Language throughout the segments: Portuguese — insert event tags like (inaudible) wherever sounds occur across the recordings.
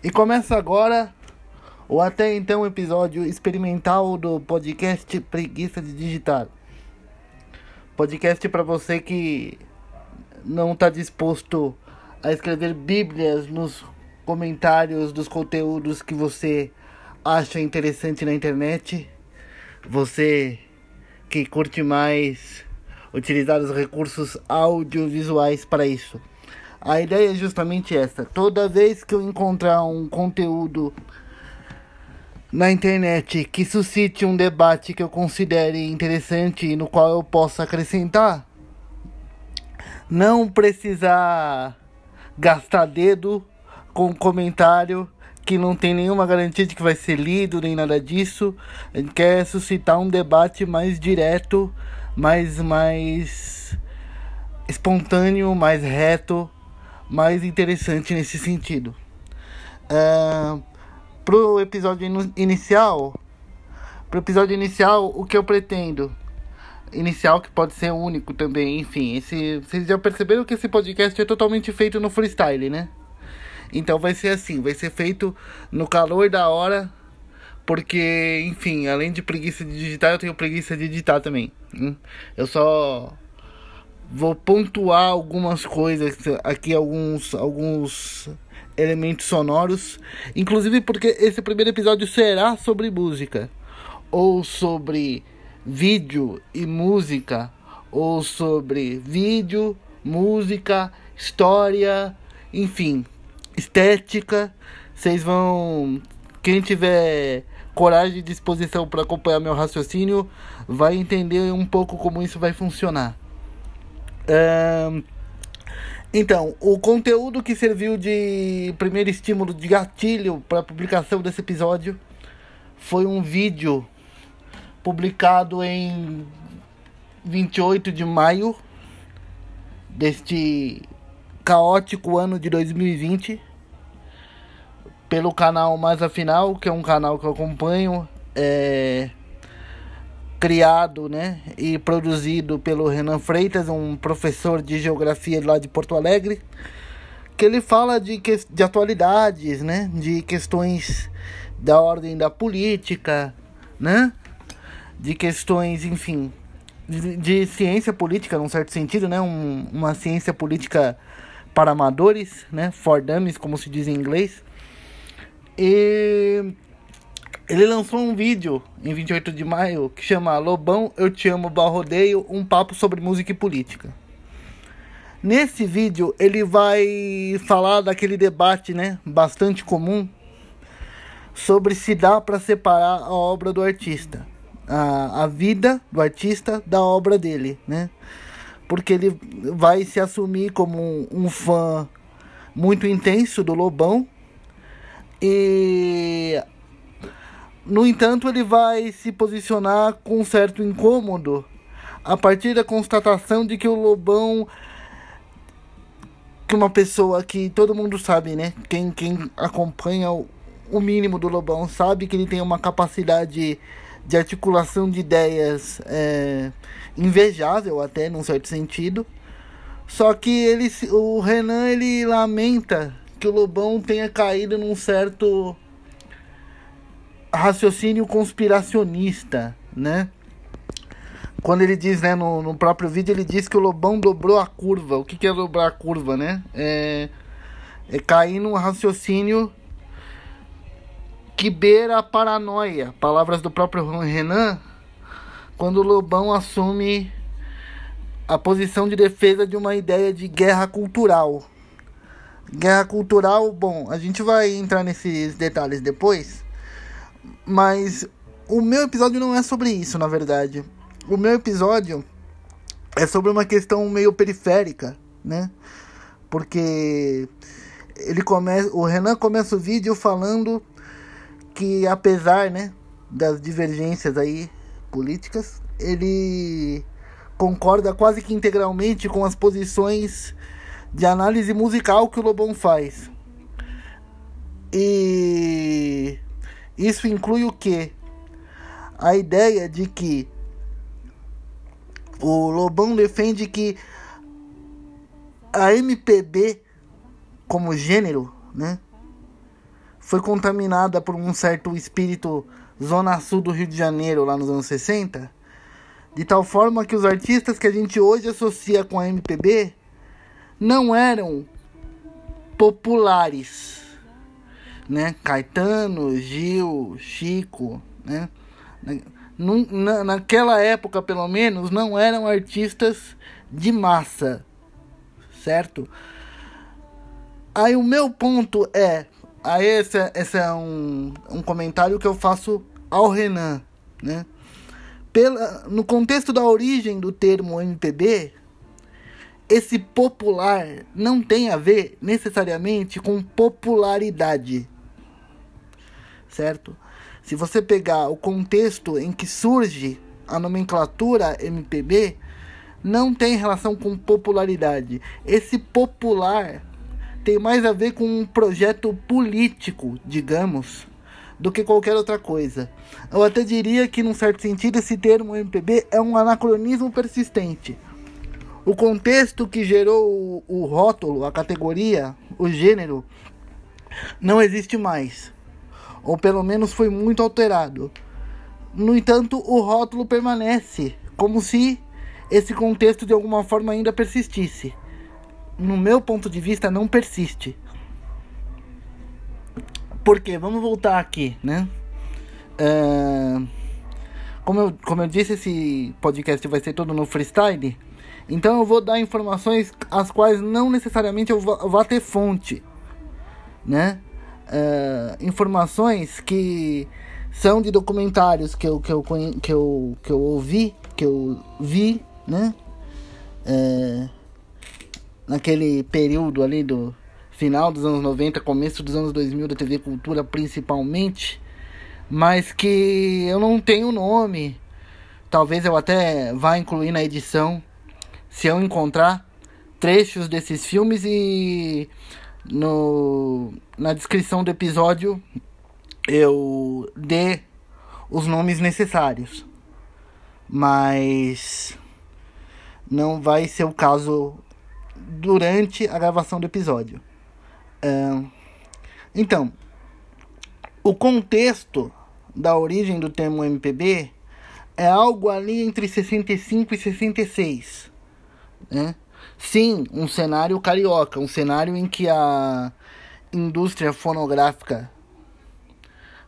E começa agora o até então episódio experimental do podcast Preguiça de Digitar. Podcast para você que não está disposto a escrever bíblias nos comentários dos conteúdos que você acha interessante na internet. Você que curte mais utilizar os recursos audiovisuais para isso. A ideia é justamente essa. Toda vez que eu encontrar um conteúdo na internet que suscite um debate que eu considere interessante e no qual eu possa acrescentar, não precisar gastar dedo com comentário que não tem nenhuma garantia de que vai ser lido nem nada disso. A gente quer suscitar um debate mais direto, mais mais espontâneo, mais reto mais interessante nesse sentido. Uh, pro episódio in inicial, pro episódio inicial, o que eu pretendo? Inicial que pode ser único também, enfim. Esse, vocês já perceberam que esse podcast é totalmente feito no freestyle, né? Então vai ser assim, vai ser feito no calor da hora, porque, enfim, além de preguiça de digitar, eu tenho preguiça de editar também. Hum? Eu só vou pontuar algumas coisas aqui, alguns, alguns elementos sonoros, inclusive porque esse primeiro episódio será sobre música, ou sobre vídeo e música, ou sobre vídeo, música, história, enfim, estética. Vocês vão, quem tiver coragem e disposição para acompanhar meu raciocínio, vai entender um pouco como isso vai funcionar então, o conteúdo que serviu de primeiro estímulo de gatilho para a publicação desse episódio foi um vídeo publicado em 28 de maio deste caótico ano de 2020 pelo canal Mais Afinal, que é um canal que eu acompanho. É, criado né, e produzido pelo Renan Freitas, um professor de geografia lá de Porto Alegre, que ele fala de, que, de atualidades, né, de questões da ordem da política, né, de questões, enfim, de, de ciência política, num certo sentido, né, um, uma ciência política para amadores, né, for dummies, como se diz em inglês. E ele lançou um vídeo em 28 de maio que chama Lobão, Eu Te Amo, Barrodeio, um papo sobre música e política. Nesse vídeo ele vai falar daquele debate, né, bastante comum sobre se dá para separar a obra do artista, a, a vida do artista da obra dele, né? Porque ele vai se assumir como um, um fã muito intenso do Lobão e no entanto, ele vai se posicionar com um certo incômodo a partir da constatação de que o Lobão que uma pessoa que todo mundo sabe, né? Quem, quem acompanha o, o mínimo do Lobão sabe que ele tem uma capacidade de articulação de ideias é, invejável até num certo sentido. Só que ele, o Renan ele lamenta que o Lobão tenha caído num certo raciocínio conspiracionista, né? Quando ele diz, né, no, no próprio vídeo, ele diz que o Lobão dobrou a curva. O que, que é dobrar a curva, né? É, é cair num raciocínio que beira a paranoia. Palavras do próprio Renan, quando o Lobão assume a posição de defesa de uma ideia de guerra cultural. Guerra cultural, bom, a gente vai entrar nesses detalhes depois. Mas o meu episódio não é sobre isso, na verdade. O meu episódio é sobre uma questão meio periférica, né? Porque ele começa, o Renan começa o vídeo falando que apesar, né, das divergências aí políticas, ele concorda quase que integralmente com as posições de análise musical que o Lobão faz. E isso inclui o que? A ideia de que o Lobão defende que a MPB como gênero, né? foi contaminada por um certo espírito zona sul do Rio de Janeiro lá nos anos 60, de tal forma que os artistas que a gente hoje associa com a MPB não eram populares, né? Caetano, Gil, Chico, né? Na, naquela época, pelo menos, não eram artistas de massa, certo? Aí o meu ponto é, aí esse, esse é um, um comentário que eu faço ao Renan, né? Pela, no contexto da origem do termo MPB, esse popular não tem a ver necessariamente com popularidade, certo? Se você pegar o contexto em que surge a nomenclatura MPB, não tem relação com popularidade. Esse popular tem mais a ver com um projeto político, digamos, do que qualquer outra coisa. Eu até diria que, num certo sentido, esse termo MPB é um anacronismo persistente o contexto que gerou o, o rótulo, a categoria, o gênero, não existe mais. Ou pelo menos foi muito alterado. No entanto, o rótulo permanece, como se esse contexto de alguma forma ainda persistisse. No meu ponto de vista, não persiste. Porque, vamos voltar aqui, né? Uh, como, eu, como eu disse, esse podcast vai ser todo no freestyle. Então eu vou dar informações as quais não necessariamente eu vou, ter fonte, né? Uh, informações que são de documentários que eu, que, eu, que, eu, que eu ouvi, que eu vi, né? Uh, naquele período ali do final dos anos 90, começo dos anos 2000 da TV Cultura principalmente, mas que eu não tenho nome. Talvez eu até vá incluir na edição se eu encontrar trechos desses filmes e no, na descrição do episódio eu dê os nomes necessários. Mas não vai ser o caso durante a gravação do episódio. Então, o contexto da origem do termo MPB é algo ali entre 65 e 66 né? Sim, um cenário carioca, um cenário em que a indústria fonográfica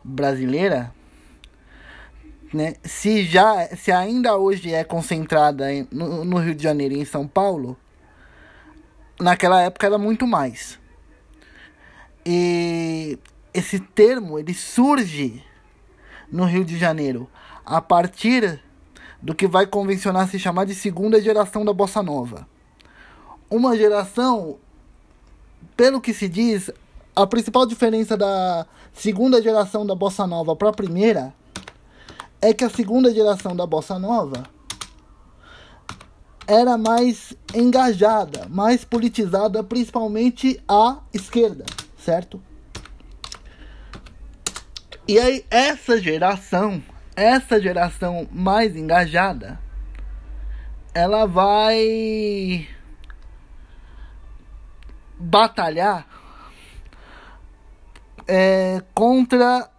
brasileira, né, se já, se ainda hoje é concentrada no, no Rio de Janeiro e em São Paulo, naquela época era muito mais. E esse termo ele surge no Rio de Janeiro a partir do que vai convencionar se chamar de segunda geração da bossa nova. Uma geração, pelo que se diz, a principal diferença da segunda geração da bossa nova para a primeira é que a segunda geração da bossa nova era mais engajada, mais politizada, principalmente à esquerda, certo? E aí essa geração essa geração mais engajada, ela vai batalhar é, contra,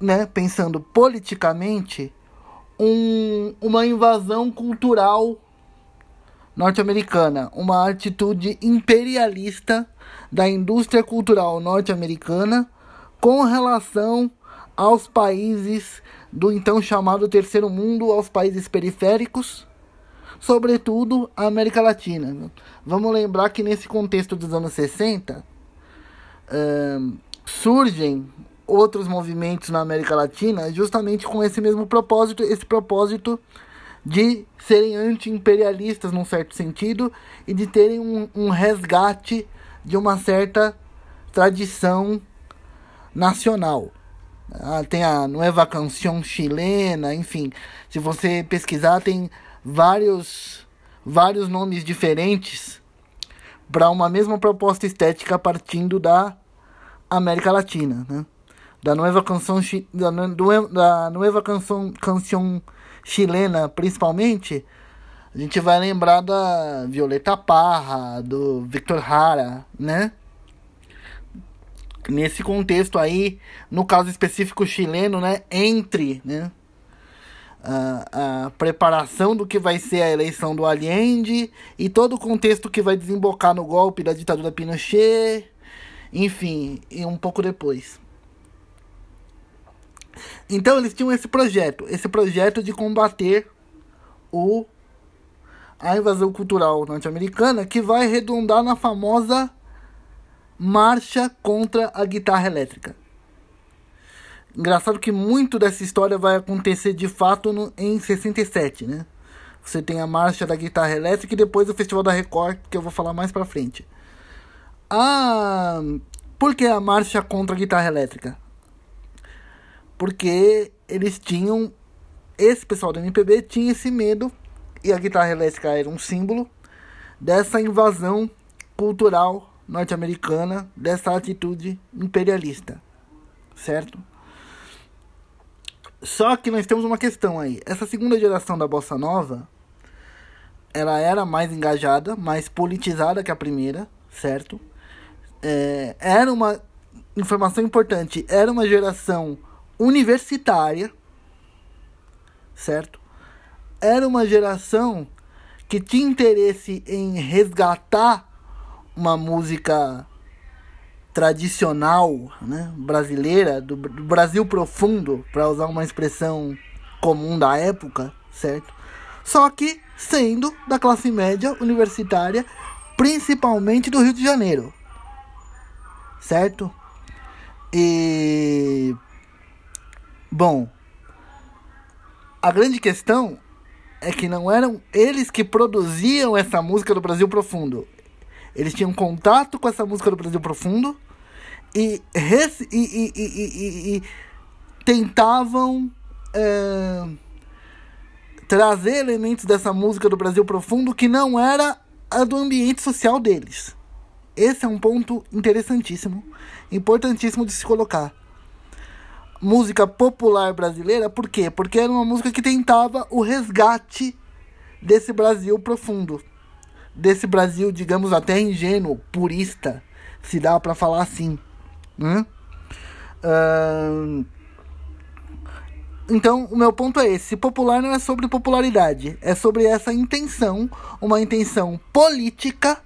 né, pensando politicamente, um, uma invasão cultural norte-americana, uma atitude imperialista da indústria cultural norte-americana com relação aos países do então chamado Terceiro Mundo aos países periféricos, sobretudo a América Latina. Vamos lembrar que nesse contexto dos anos 60 uh, surgem outros movimentos na América Latina justamente com esse mesmo propósito, esse propósito de serem anti-imperialistas num certo sentido e de terem um, um resgate de uma certa tradição nacional. Ah, tem a Nueva Canción chilena, enfim. Se você pesquisar, tem vários, vários nomes diferentes para uma mesma proposta estética partindo da América Latina, né? Da Nueva Canção da, da Nueva Canção, canção chilena, principalmente, a gente vai lembrar da Violeta Parra, do Victor Hara, né? nesse contexto aí, no caso específico chileno, né, entre, né, a, preparação do que vai ser a eleição do Allende e todo o contexto que vai desembocar no golpe da ditadura Pinochet, enfim, e um pouco depois. Então eles tinham esse projeto, esse projeto de combater o a invasão cultural norte-americana que vai redundar na famosa marcha contra a guitarra elétrica. Engraçado que muito dessa história vai acontecer de fato no, em 67, né? Você tem a marcha da guitarra elétrica e depois o Festival da Record, que eu vou falar mais pra frente. Ah, por que a marcha contra a guitarra elétrica? Porque eles tinham. Esse pessoal do MPB tinha esse medo, e a guitarra elétrica era um símbolo dessa invasão cultural norte-americana, dessa atitude imperialista, certo? Só que nós temos uma questão aí. Essa segunda geração da bossa nova, ela era mais engajada, mais politizada que a primeira, certo? É, era uma informação importante. Era uma geração universitária, certo? Era uma geração que tinha interesse em resgatar uma música tradicional né, brasileira, do, do Brasil profundo, para usar uma expressão comum da época, certo? Só que sendo da classe média universitária, principalmente do Rio de Janeiro, certo? E. Bom, a grande questão é que não eram eles que produziam essa música do Brasil Profundo. Eles tinham contato com essa música do Brasil Profundo e, e, e, e tentavam é, trazer elementos dessa música do Brasil Profundo que não era a do ambiente social deles. Esse é um ponto interessantíssimo, importantíssimo de se colocar. Música popular brasileira, por quê? Porque era uma música que tentava o resgate desse Brasil profundo. Desse Brasil, digamos, até ingênuo, purista, se dá para falar assim. Né? Uh, então, o meu ponto é esse: popular não é sobre popularidade, é sobre essa intenção, uma intenção política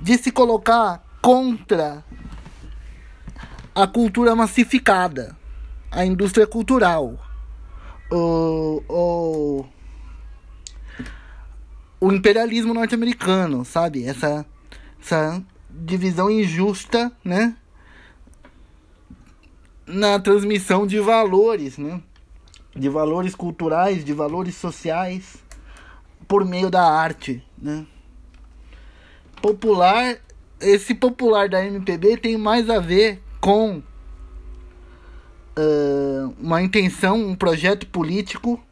de se colocar contra a cultura massificada, a indústria cultural, o, o, o imperialismo norte-americano, sabe? Essa, essa divisão injusta, né? Na transmissão de valores, né? De valores culturais, de valores sociais por meio da arte, né? Popular, esse popular da MPB tem mais a ver com uh, uma intenção, um projeto político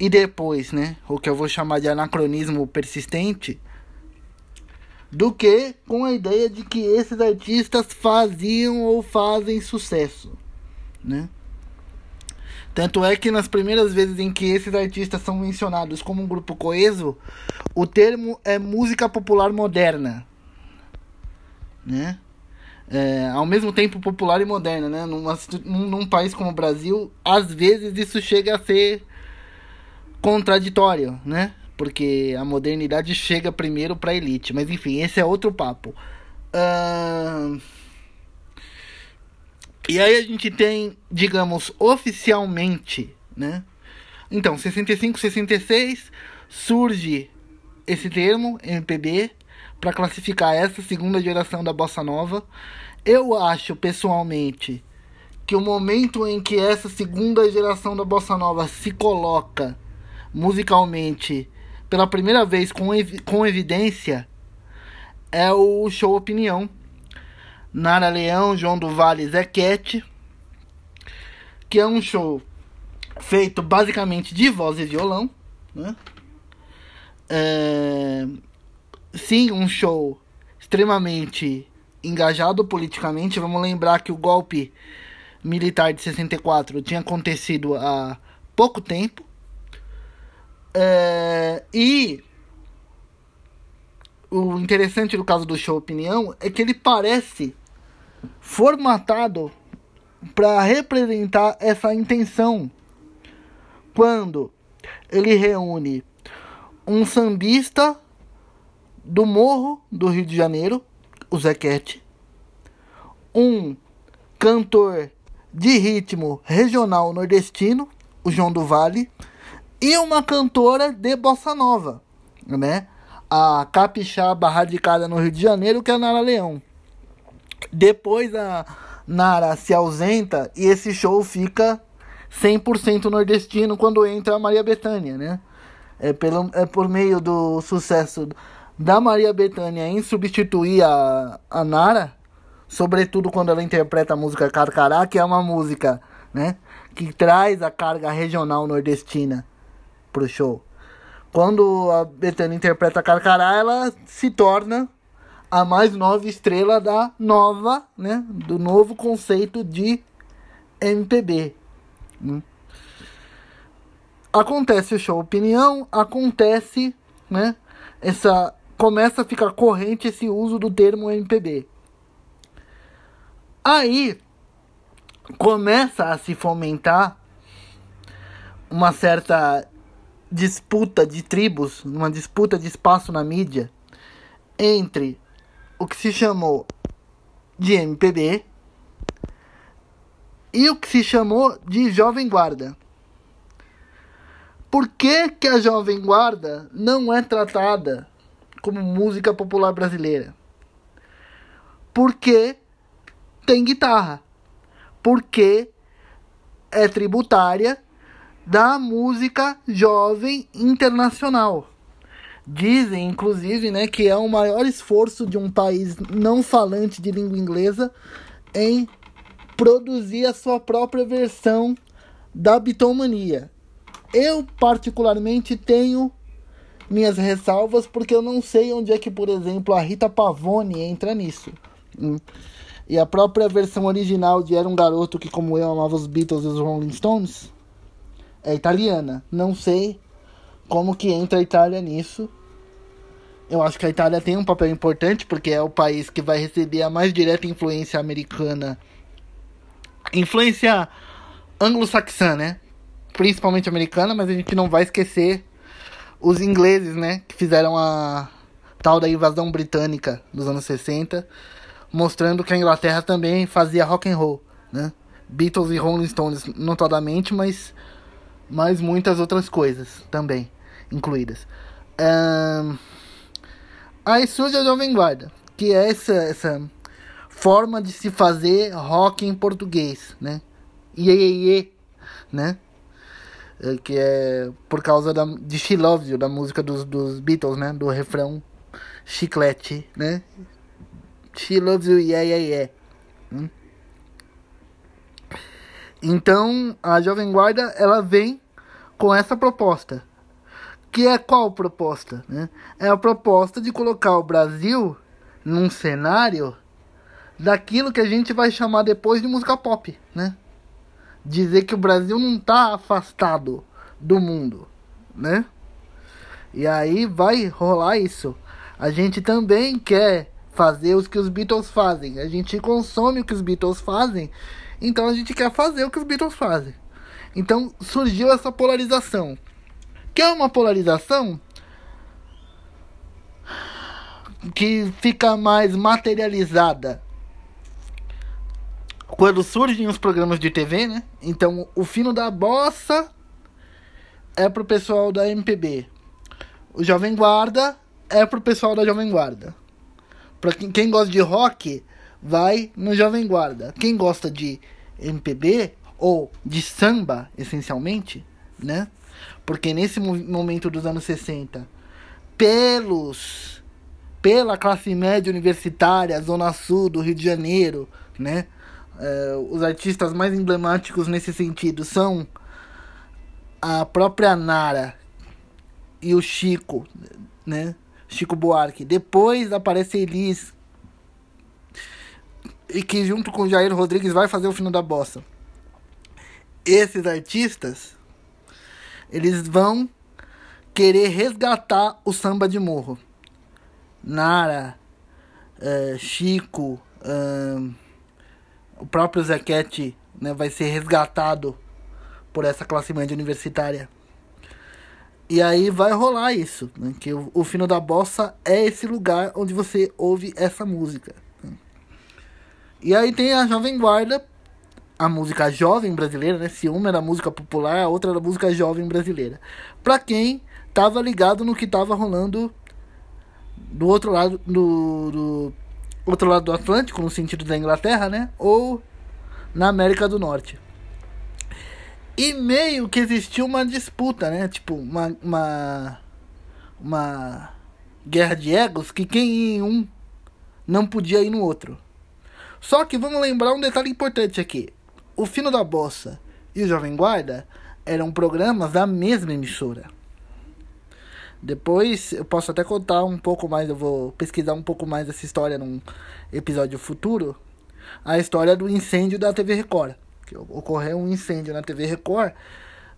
e depois, né? O que eu vou chamar de anacronismo persistente do que com a ideia de que esses artistas faziam ou fazem sucesso, né? Tanto é que nas primeiras vezes em que esses artistas são mencionados como um grupo coeso, o termo é música popular moderna, né? É, ao mesmo tempo popular e moderna, né? Numa, num, num país como o Brasil, às vezes isso chega a ser contraditório, né? Porque a modernidade chega primeiro para a elite. Mas enfim, esse é outro papo. Uh... E aí a gente tem, digamos, oficialmente, né? Então, 65, 66 surge esse termo, MPB, para classificar essa segunda geração da bossa nova. Eu acho pessoalmente que o momento em que essa segunda geração da bossa nova se coloca musicalmente pela primeira vez com, com evidência é o show Opinião. Nara Leão, João do Vale, Zequete, que é um show feito basicamente de voz e violão, né? É, sim, um show extremamente engajado politicamente. Vamos lembrar que o golpe militar de 64 tinha acontecido há pouco tempo. É, e o interessante do caso do show Opinião é que ele parece formatado para representar essa intenção. Quando ele reúne um sambista do Morro do Rio de Janeiro, o Zequete, um cantor de ritmo regional nordestino, o João do Vale, e uma cantora de bossa nova, né? A capixaba radicada no Rio de Janeiro, que é a Nara Leão. Depois a Nara se ausenta e esse show fica 100% nordestino quando entra a Maria Bethânia, né? É, pelo, é por meio do sucesso da Maria Bethânia em substituir a, a Nara, sobretudo quando ela interpreta a música Carcará, que é uma música, né, que traz a carga regional nordestina pro show. Quando a Bethânia interpreta Carcará, ela se torna a mais nova estrela da nova, né, do novo conceito de MPB. Hum. Acontece o show opinião, acontece, né, essa começa a ficar corrente esse uso do termo MPB. Aí começa a se fomentar uma certa disputa de tribos, uma disputa de espaço na mídia entre o que se chamou de MPB e o que se chamou de Jovem Guarda. Por que, que a Jovem Guarda não é tratada como música popular brasileira? Porque tem guitarra. Porque é tributária da música jovem internacional. Dizem, inclusive, né, que é o maior esforço de um país não falante de língua inglesa em produzir a sua própria versão da bitomania. Eu, particularmente, tenho minhas ressalvas, porque eu não sei onde é que, por exemplo, a Rita Pavone entra nisso. Hum. E a própria versão original de Era um Garoto que, como eu, amava os Beatles e os Rolling Stones, é italiana. Não sei como que entra a Itália nisso. Eu acho que a Itália tem um papel importante, porque é o país que vai receber a mais direta influência americana. Influência anglo-saxã, né? Principalmente americana, mas a gente não vai esquecer os ingleses, né, que fizeram a tal da invasão britânica dos anos 60, mostrando que a Inglaterra também fazia rock and roll, né? Beatles e Rolling Stones notadamente, mas mas muitas outras coisas também incluídas. Um, aí surge a Jovem Guarda, que é essa, essa forma de se fazer rock em português, né? Iê, iê, iê, né? É, que é por causa da, de She Loves You, da música dos, dos Beatles, né? Do refrão chiclete, né? She Loves You, yeah, yeah, yeah. Hum? Então, a Jovem Guarda, ela vem com essa proposta. Que é qual proposta? Né? É a proposta de colocar o Brasil num cenário daquilo que a gente vai chamar depois de música pop, né? dizer que o Brasil não está afastado do mundo, né? E aí vai rolar isso. A gente também quer fazer o que os Beatles fazem. A gente consome o que os Beatles fazem, então a gente quer fazer o que os Beatles fazem. Então surgiu essa polarização. Que é uma polarização que fica mais materializada quando surgem os programas de TV, né? Então, o fino da bossa é pro pessoal da MPB. O Jovem Guarda é pro pessoal da Jovem Guarda. Pra quem, quem gosta de rock, vai no Jovem Guarda. Quem gosta de MPB ou de samba, essencialmente, né? Porque nesse momento dos anos 60, pelos pela classe média universitária, zona sul do Rio de Janeiro, né? É, os artistas mais emblemáticos nesse sentido são a própria Nara e o Chico, né? Chico Buarque. Depois aparece Elis, e que junto com Jair Rodrigues vai fazer o fino da bossa. Esses artistas, eles vão querer resgatar o samba de morro. Nara, uh, Chico, uh, próprio Zequete né, vai ser resgatado por essa classe média universitária. E aí vai rolar isso, né? que o, o fino da bossa é esse lugar onde você ouve essa música. E aí tem a Jovem Guarda, a música jovem brasileira, né? Se uma era música popular, a outra era música jovem brasileira. Pra quem tava ligado no que tava rolando do outro lado do, do outro lado do Atlântico, no sentido da Inglaterra, né? Ou na América do Norte. E meio que existiu uma disputa, né? Tipo, uma, uma, uma guerra de egos que quem ia em um não podia ir no outro. Só que vamos lembrar um detalhe importante aqui. O Fino da Bossa e o Jovem Guarda eram programas da mesma emissora. Depois eu posso até contar um pouco mais, eu vou pesquisar um pouco mais essa história num episódio futuro. A história do incêndio da TV Record que ocorreu um incêndio na TV Record,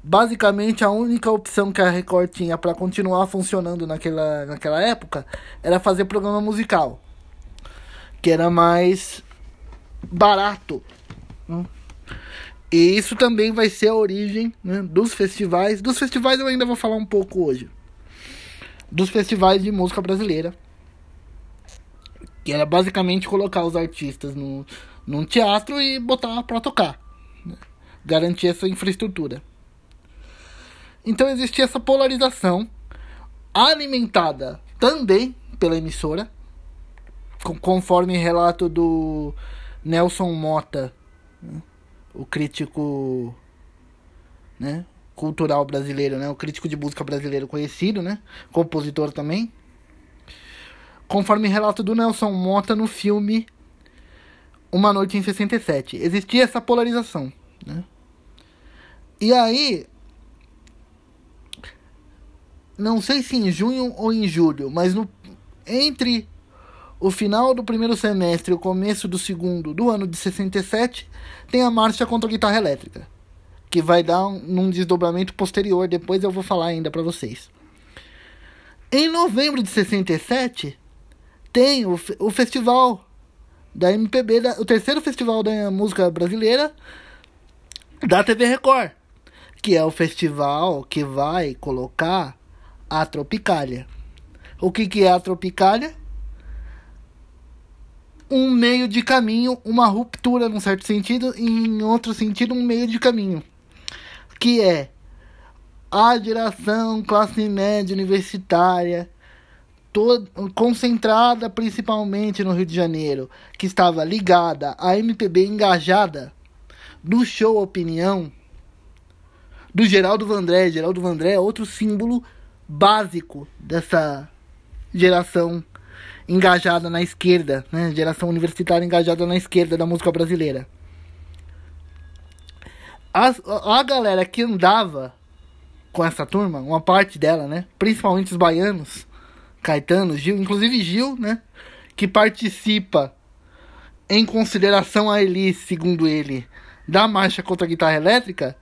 basicamente a única opção que a Record tinha para continuar funcionando naquela, naquela época era fazer programa musical, que era mais barato. Hum. E isso também vai ser a origem né, dos festivais. Dos festivais eu ainda vou falar um pouco hoje. Dos festivais de música brasileira. Que era basicamente colocar os artistas no, num teatro e botar para tocar garantir essa infraestrutura. Então existia essa polarização alimentada também pela emissora, conforme relato do Nelson Mota, né, o crítico né, cultural brasileiro, né, o crítico de música brasileiro conhecido, né, compositor também. Conforme relato do Nelson Mota no filme Uma Noite em 67, existia essa polarização. Né? E aí, não sei se em junho ou em julho, mas no, entre o final do primeiro semestre e o começo do segundo do ano de 67, tem a marcha contra a guitarra elétrica, que vai dar um, num desdobramento posterior, depois eu vou falar ainda para vocês. Em novembro de 67, tem o, o festival da MPB, da, o terceiro festival da música brasileira da TV Record que é o festival que vai colocar a Tropicália. O que, que é a Tropicália? Um meio de caminho, uma ruptura num certo sentido, e em outro sentido, um meio de caminho. Que é a geração classe média universitária, toda, concentrada principalmente no Rio de Janeiro, que estava ligada à MPB engajada do show Opinião do Geraldo Vandré. Geraldo Vandré é outro símbolo básico dessa geração engajada na esquerda, né? Geração universitária engajada na esquerda da música brasileira. As, a galera que andava com essa turma, uma parte dela, né? Principalmente os baianos, Caetano, Gil, inclusive Gil, né? Que participa em consideração a Elis, segundo ele, da marcha contra a guitarra elétrica,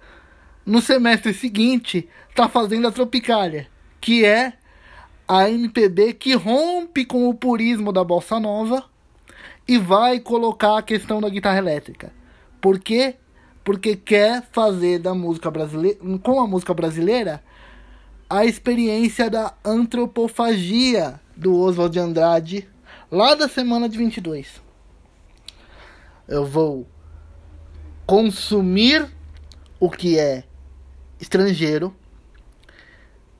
no semestre seguinte está fazendo a Tropicália, que é a MPB que rompe com o purismo da bossa nova e vai colocar a questão da guitarra elétrica. Por quê? Porque quer fazer da música brasileira, com a música brasileira, a experiência da antropofagia do Oswald de Andrade, lá da semana de 22. Eu vou consumir o que é estrangeiro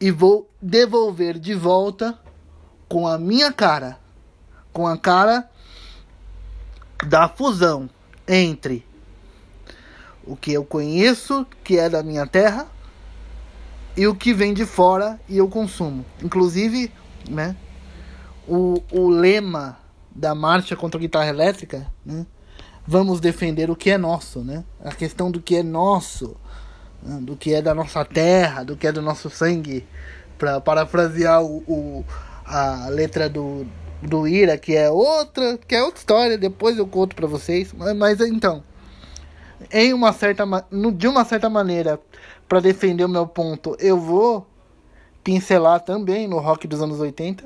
e vou devolver de volta com a minha cara, com a cara da fusão entre o que eu conheço, que é da minha terra, e o que vem de fora e eu consumo. Inclusive, né, o, o lema da marcha contra a guitarra elétrica, né, vamos defender o que é nosso, né? A questão do que é nosso né, do que é da nossa terra, do que é do nosso sangue, para parafrasear o, o, a letra do, do Ira, que é outra, que é outra história, depois eu conto para vocês. Mas, mas, então, em uma certa de uma certa maneira, para defender o meu ponto, eu vou pincelar também no rock dos anos 80.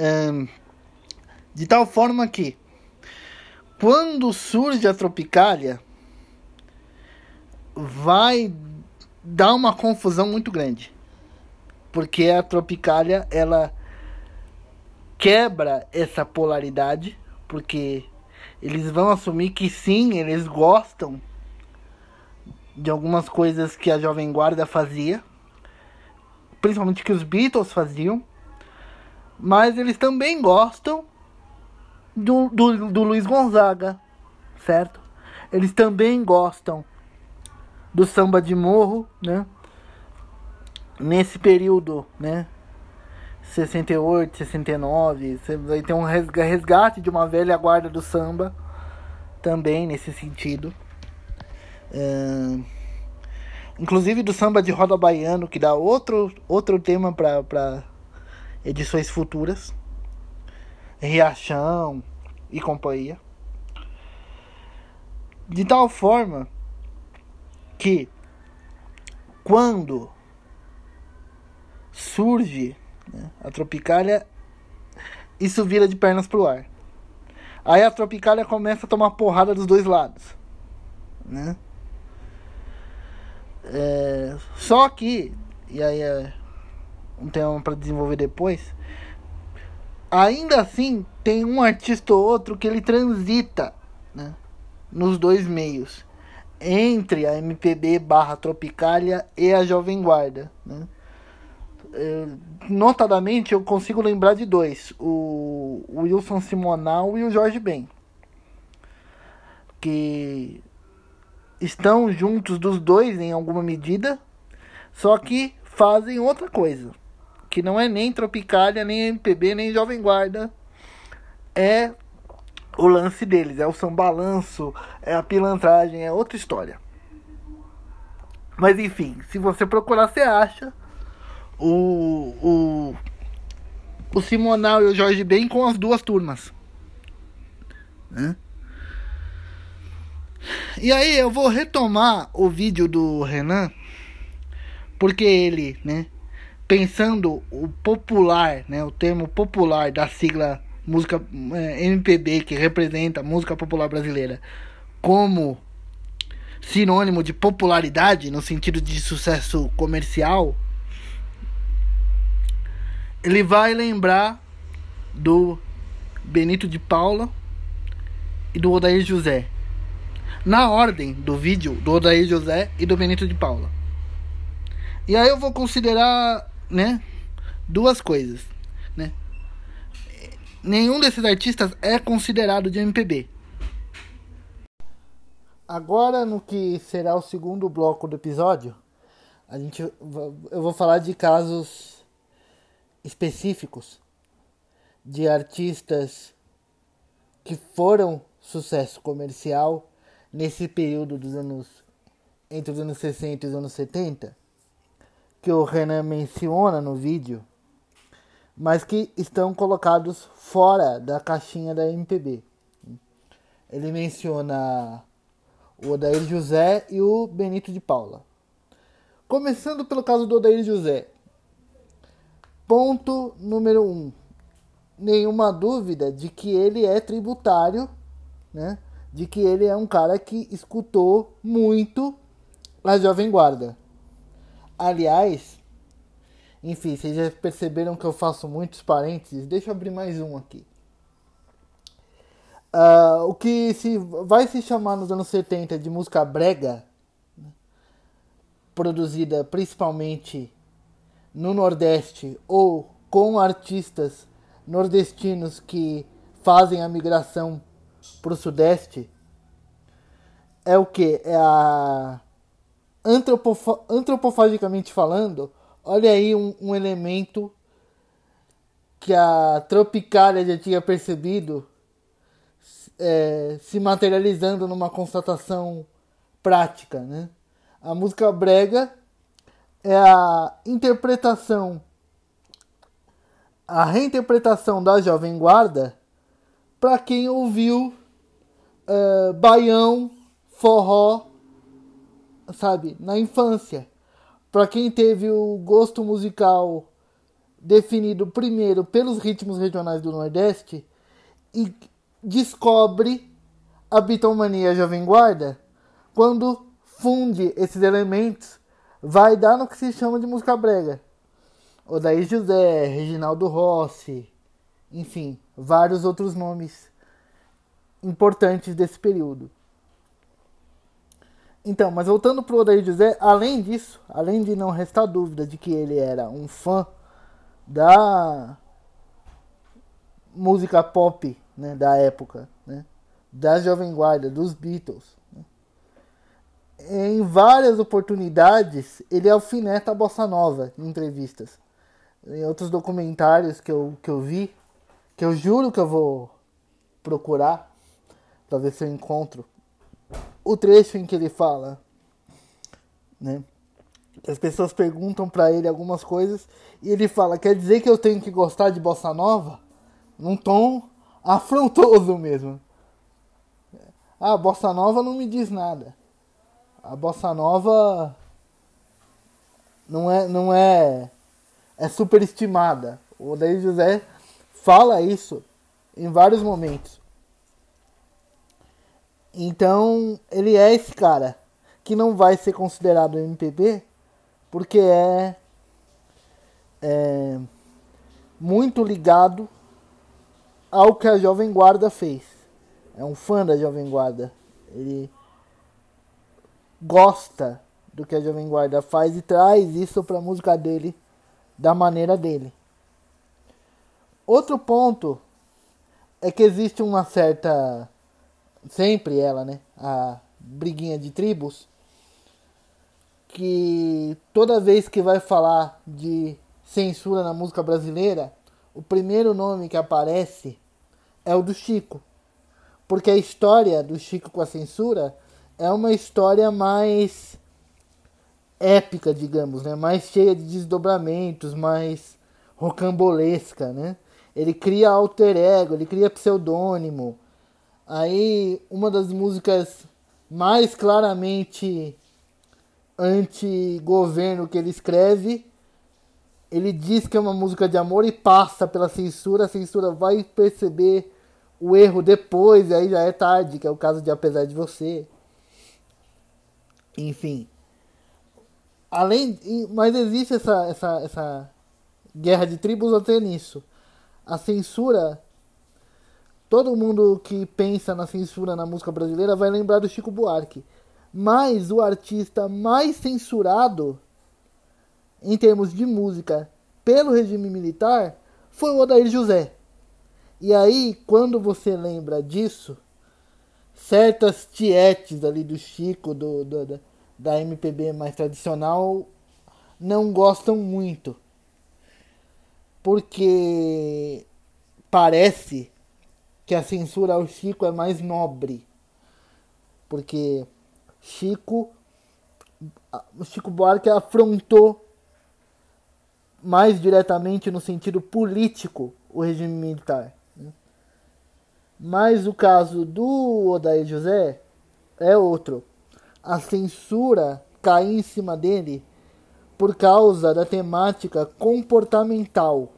Um, de tal forma que quando surge a Tropicália, vai dar uma confusão muito grande. Porque a Tropicália, ela quebra essa polaridade, porque eles vão assumir que sim, eles gostam de algumas coisas que a Jovem Guarda fazia, principalmente que os Beatles faziam, mas eles também gostam do, do, do Luiz Gonzaga, certo? Eles também gostam do samba de morro, né? Nesse período, né? 68, 69, você vai ter um resgate de uma velha guarda do samba também nesse sentido. Inclusive do samba de roda baiano, que dá outro, outro tema para edições futuras. Riachão e companhia. De tal forma que quando surge né, a tropicália, isso vira de pernas pro ar. Aí a tropicália começa a tomar porrada dos dois lados. Né? É, só que, e aí é um tema para desenvolver depois, ainda assim tem um artista ou outro que ele transita né, nos dois meios entre a MPB barra Tropicália e a Jovem Guarda. Né? É, notadamente, eu consigo lembrar de dois: o, Wilson Simonal e o Jorge Ben. Que estão juntos dos dois em alguma medida, só que fazem outra coisa. Que não é nem Tropicália, nem MPB, nem Jovem Guarda. É o lance deles, é o sambalanço, é a pilantragem, é outra história. Mas enfim, se você procurar, você acha o, o, o Simonal e o Jorge Ben com as duas turmas. Né? E aí eu vou retomar o vídeo do Renan, porque ele, né, pensando o popular, né, o termo popular da sigla música é, MPB que representa a música popular brasileira como sinônimo de popularidade no sentido de sucesso comercial, ele vai lembrar do Benito de Paula e do Odair José. Na ordem do vídeo do Odair José e do Benito de Paula. E aí eu vou considerar, né, duas coisas, né? nenhum desses artistas é considerado de MPB. Agora, no que será o segundo bloco do episódio, a gente, eu vou falar de casos específicos de artistas que foram sucesso comercial nesse período dos anos entre os anos 60 e os anos 70, que o Renan menciona no vídeo mas que estão colocados fora da caixinha da MPB. Ele menciona o Odair José e o Benito de Paula. Começando pelo caso do Odair José. Ponto número um. Nenhuma dúvida de que ele é tributário, né? De que ele é um cara que escutou muito a Jovem Guarda. Aliás, enfim, vocês já perceberam que eu faço muitos parênteses. Deixa eu abrir mais um aqui. Uh, o que se vai se chamar nos anos 70 de música brega, produzida principalmente no Nordeste ou com artistas nordestinos que fazem a migração para o Sudeste, é o que? É a antropofagicamente falando, Olha aí um, um elemento que a Tropicália já tinha percebido é, se materializando numa constatação prática. Né? A música brega é a interpretação, a reinterpretação da Jovem Guarda para quem ouviu é, baião, forró, sabe, na infância. Para quem teve o gosto musical definido primeiro pelos ritmos regionais do Nordeste e descobre a Beatlemania Jovem Guarda, quando funde esses elementos, vai dar no que se chama de música brega. Odair José, Reginaldo Rossi, enfim, vários outros nomes importantes desse período. Então, mas voltando para o Odair José, além disso, além de não restar dúvida de que ele era um fã da música pop né, da época, né, da Jovem Guarda, dos Beatles, em várias oportunidades ele alfineta a bossa nova em entrevistas. Em outros documentários que eu, que eu vi, que eu juro que eu vou procurar para ver se eu encontro o trecho em que ele fala, né? As pessoas perguntam para ele algumas coisas e ele fala: "Quer dizer que eu tenho que gostar de bossa nova?" Num tom afrontoso mesmo. Ah, bossa nova não me diz nada. A bossa nova não é não é é superestimada. O Odair José fala isso em vários momentos. Então, ele é esse cara que não vai ser considerado MPB porque é, é muito ligado ao que a Jovem Guarda fez. É um fã da Jovem Guarda. Ele gosta do que a Jovem Guarda faz e traz isso para a música dele da maneira dele. Outro ponto é que existe uma certa sempre ela, né? A briguinha de tribos. Que toda vez que vai falar de censura na música brasileira, o primeiro nome que aparece é o do Chico. Porque a história do Chico com a censura é uma história mais épica, digamos, né? Mais cheia de desdobramentos, mais rocambolesca, né? Ele cria alter ego, ele cria pseudônimo, Aí, uma das músicas mais claramente anti-governo que ele escreve, ele diz que é uma música de amor e passa pela censura, a censura vai perceber o erro depois, e aí já é tarde, que é o caso de Apesar de Você. Enfim. Além, mas existe essa, essa, essa guerra de tribos até nisso. A censura todo mundo que pensa na censura na música brasileira vai lembrar do Chico Buarque. Mas o artista mais censurado em termos de música pelo regime militar foi o Odair José. E aí, quando você lembra disso, certas tietes ali do Chico, do, do da MPB mais tradicional, não gostam muito. Porque parece que a censura ao Chico é mais nobre. Porque Chico Chico Buarque afrontou mais diretamente no sentido político o regime militar. Né? Mas o caso do Odair José é outro. A censura cai em cima dele por causa da temática comportamental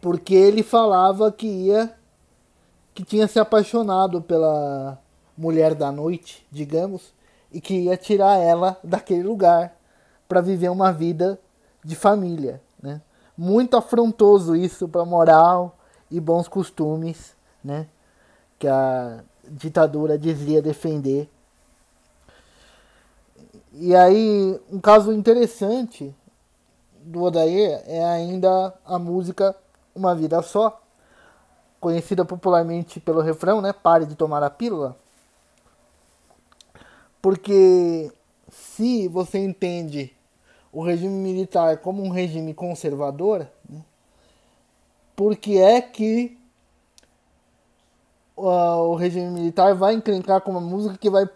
porque ele falava que ia que tinha se apaixonado pela mulher da noite, digamos, e que ia tirar ela daquele lugar para viver uma vida de família, né? Muito afrontoso isso para moral e bons costumes, né? Que a ditadura dizia defender. E aí, um caso interessante do Odair é ainda a música uma vida só, conhecida popularmente pelo refrão, né? Pare de tomar a pílula. Porque se você entende o regime militar como um regime conservador, né? por que é que o regime militar vai encrencar com uma música que vai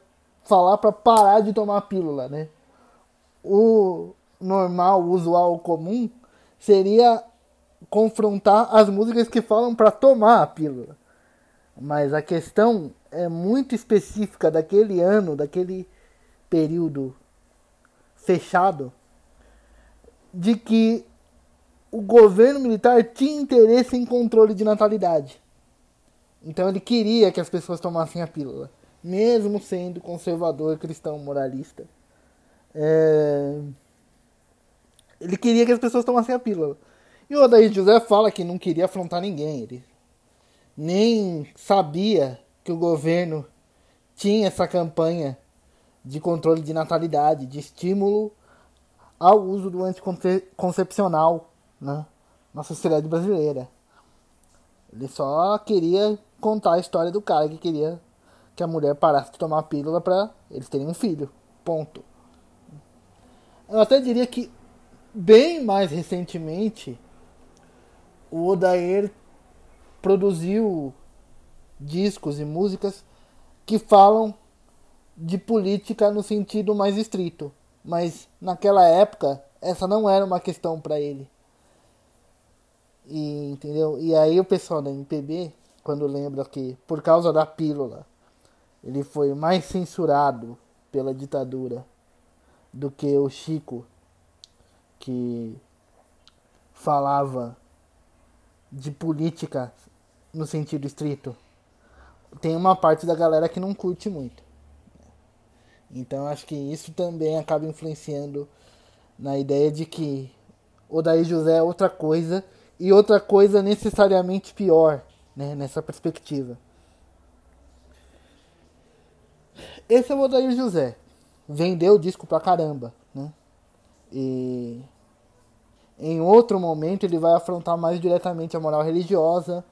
falar para parar de tomar pílula, né? O normal, o usual, o comum seria confrontar as músicas que falam para tomar a pílula. Mas a questão é muito específica daquele ano, daquele período fechado, de que o governo militar tinha interesse em controle de natalidade. Então ele queria que as pessoas tomassem a pílula, mesmo sendo conservador, cristão, moralista. É... Ele queria que as pessoas tomassem a pílula. E o Odair José fala que não queria afrontar ninguém. Ele nem sabia que o governo tinha essa campanha de controle de natalidade, de estímulo ao uso do anticoncepcional né, na sociedade brasileira. Ele só queria contar a história do cara que queria que a mulher parasse de tomar a pílula para eles terem um filho. Ponto. Eu até diria que bem mais recentemente o Odair produziu discos e músicas que falam de política no sentido mais estrito, mas naquela época essa não era uma questão para ele. E, entendeu? E aí o pessoal da MPB, quando lembra que por causa da pílula, ele foi mais censurado pela ditadura do que o Chico, que falava de política no sentido estrito, tem uma parte da galera que não curte muito. Então acho que isso também acaba influenciando na ideia de que o Daí José é outra coisa e outra coisa necessariamente pior, né, nessa perspectiva. Esse é o Odair José. Vendeu o disco pra caramba, né? E em outro momento ele vai afrontar mais diretamente a moral religiosa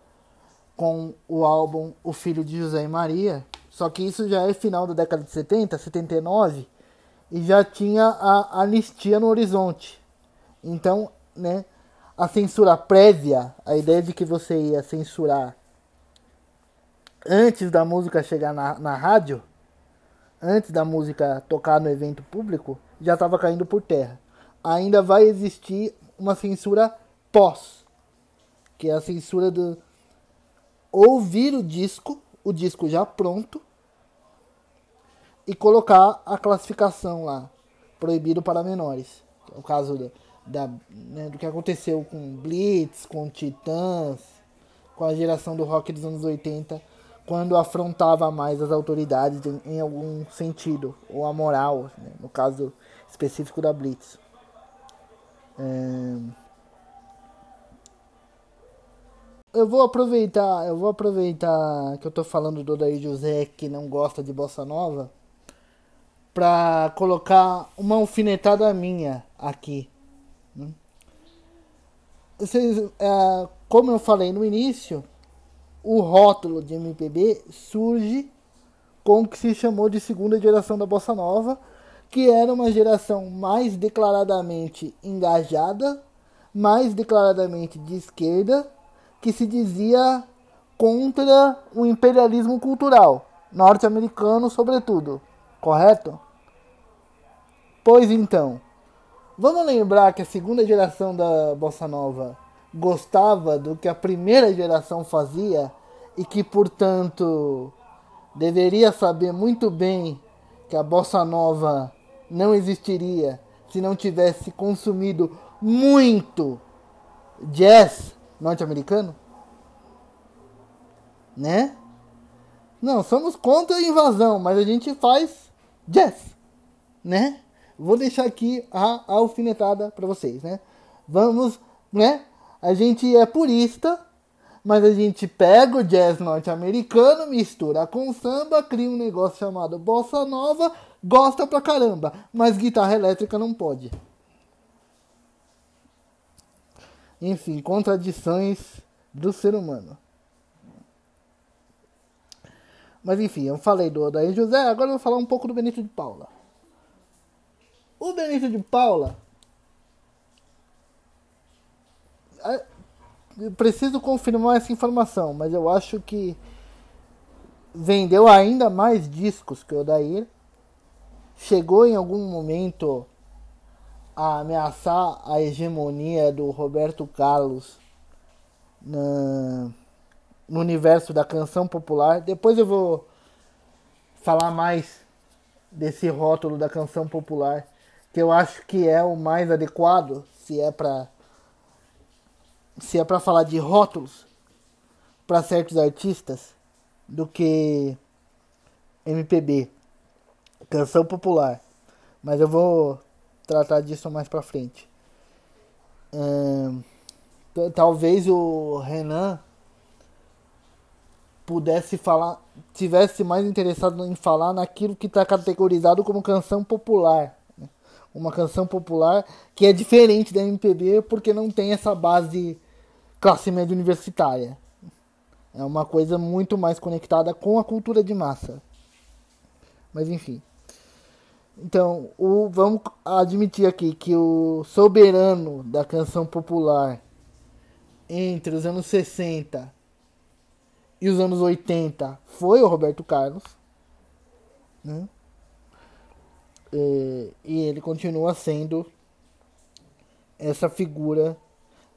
com o álbum O Filho de José e Maria. Só que isso já é final da década de 70, 79, e já tinha a anistia no horizonte. Então, né, a censura prévia, a ideia de que você ia censurar antes da música chegar na, na rádio, antes da música tocar no evento público, já estava caindo por terra. Ainda vai existir uma censura pós, que é a censura do ouvir o disco, o disco já pronto, e colocar a classificação lá, proibido para menores. É o caso da, da né, do que aconteceu com Blitz, com Titãs, com a geração do rock dos anos 80, quando afrontava mais as autoridades em, em algum sentido, ou a moral, né, no caso específico da Blitz. É... Eu vou aproveitar, eu vou aproveitar que eu tô falando do Daí José que não gosta de bossa nova para colocar uma alfinetada minha aqui. Né? É, como eu falei no início, o rótulo de MPB surge com o que se chamou de segunda geração da bossa nova que era uma geração mais declaradamente engajada, mais declaradamente de esquerda, que se dizia contra o imperialismo cultural norte-americano, sobretudo. Correto? Pois então, vamos lembrar que a segunda geração da bossa nova gostava do que a primeira geração fazia e que, portanto, deveria saber muito bem que a bossa nova não existiria se não tivesse consumido muito jazz norte-americano? Né? Não, somos contra a invasão, mas a gente faz jazz, né? Vou deixar aqui a, a alfinetada para vocês, né? Vamos, né? A gente é purista, mas a gente pega o jazz norte-americano, mistura com samba, cria um negócio chamado bossa nova gosta pra caramba, mas guitarra elétrica não pode. Enfim, contradições do ser humano. Mas enfim, eu falei do Odair José, agora eu vou falar um pouco do Benito de Paula. O Benito de Paula. É, preciso confirmar essa informação, mas eu acho que vendeu ainda mais discos que o Odair chegou em algum momento a ameaçar a hegemonia do Roberto Carlos na, no universo da canção popular. Depois eu vou falar mais desse rótulo da canção popular, que eu acho que é o mais adequado, se é para se é para falar de rótulos para certos artistas, do que MPB, canção popular. Mas eu vou tratar disso mais pra frente. talvez o Renan pudesse falar, tivesse mais interessado em falar naquilo que está categorizado como canção popular. Uma canção popular que é diferente da MPB porque não tem essa base classe média universitária. É uma coisa muito mais conectada com a cultura de massa. Mas enfim. Então, o, vamos admitir aqui que o soberano da canção popular entre os anos 60 e os anos 80 foi o Roberto Carlos. Né? E, e ele continua sendo essa figura,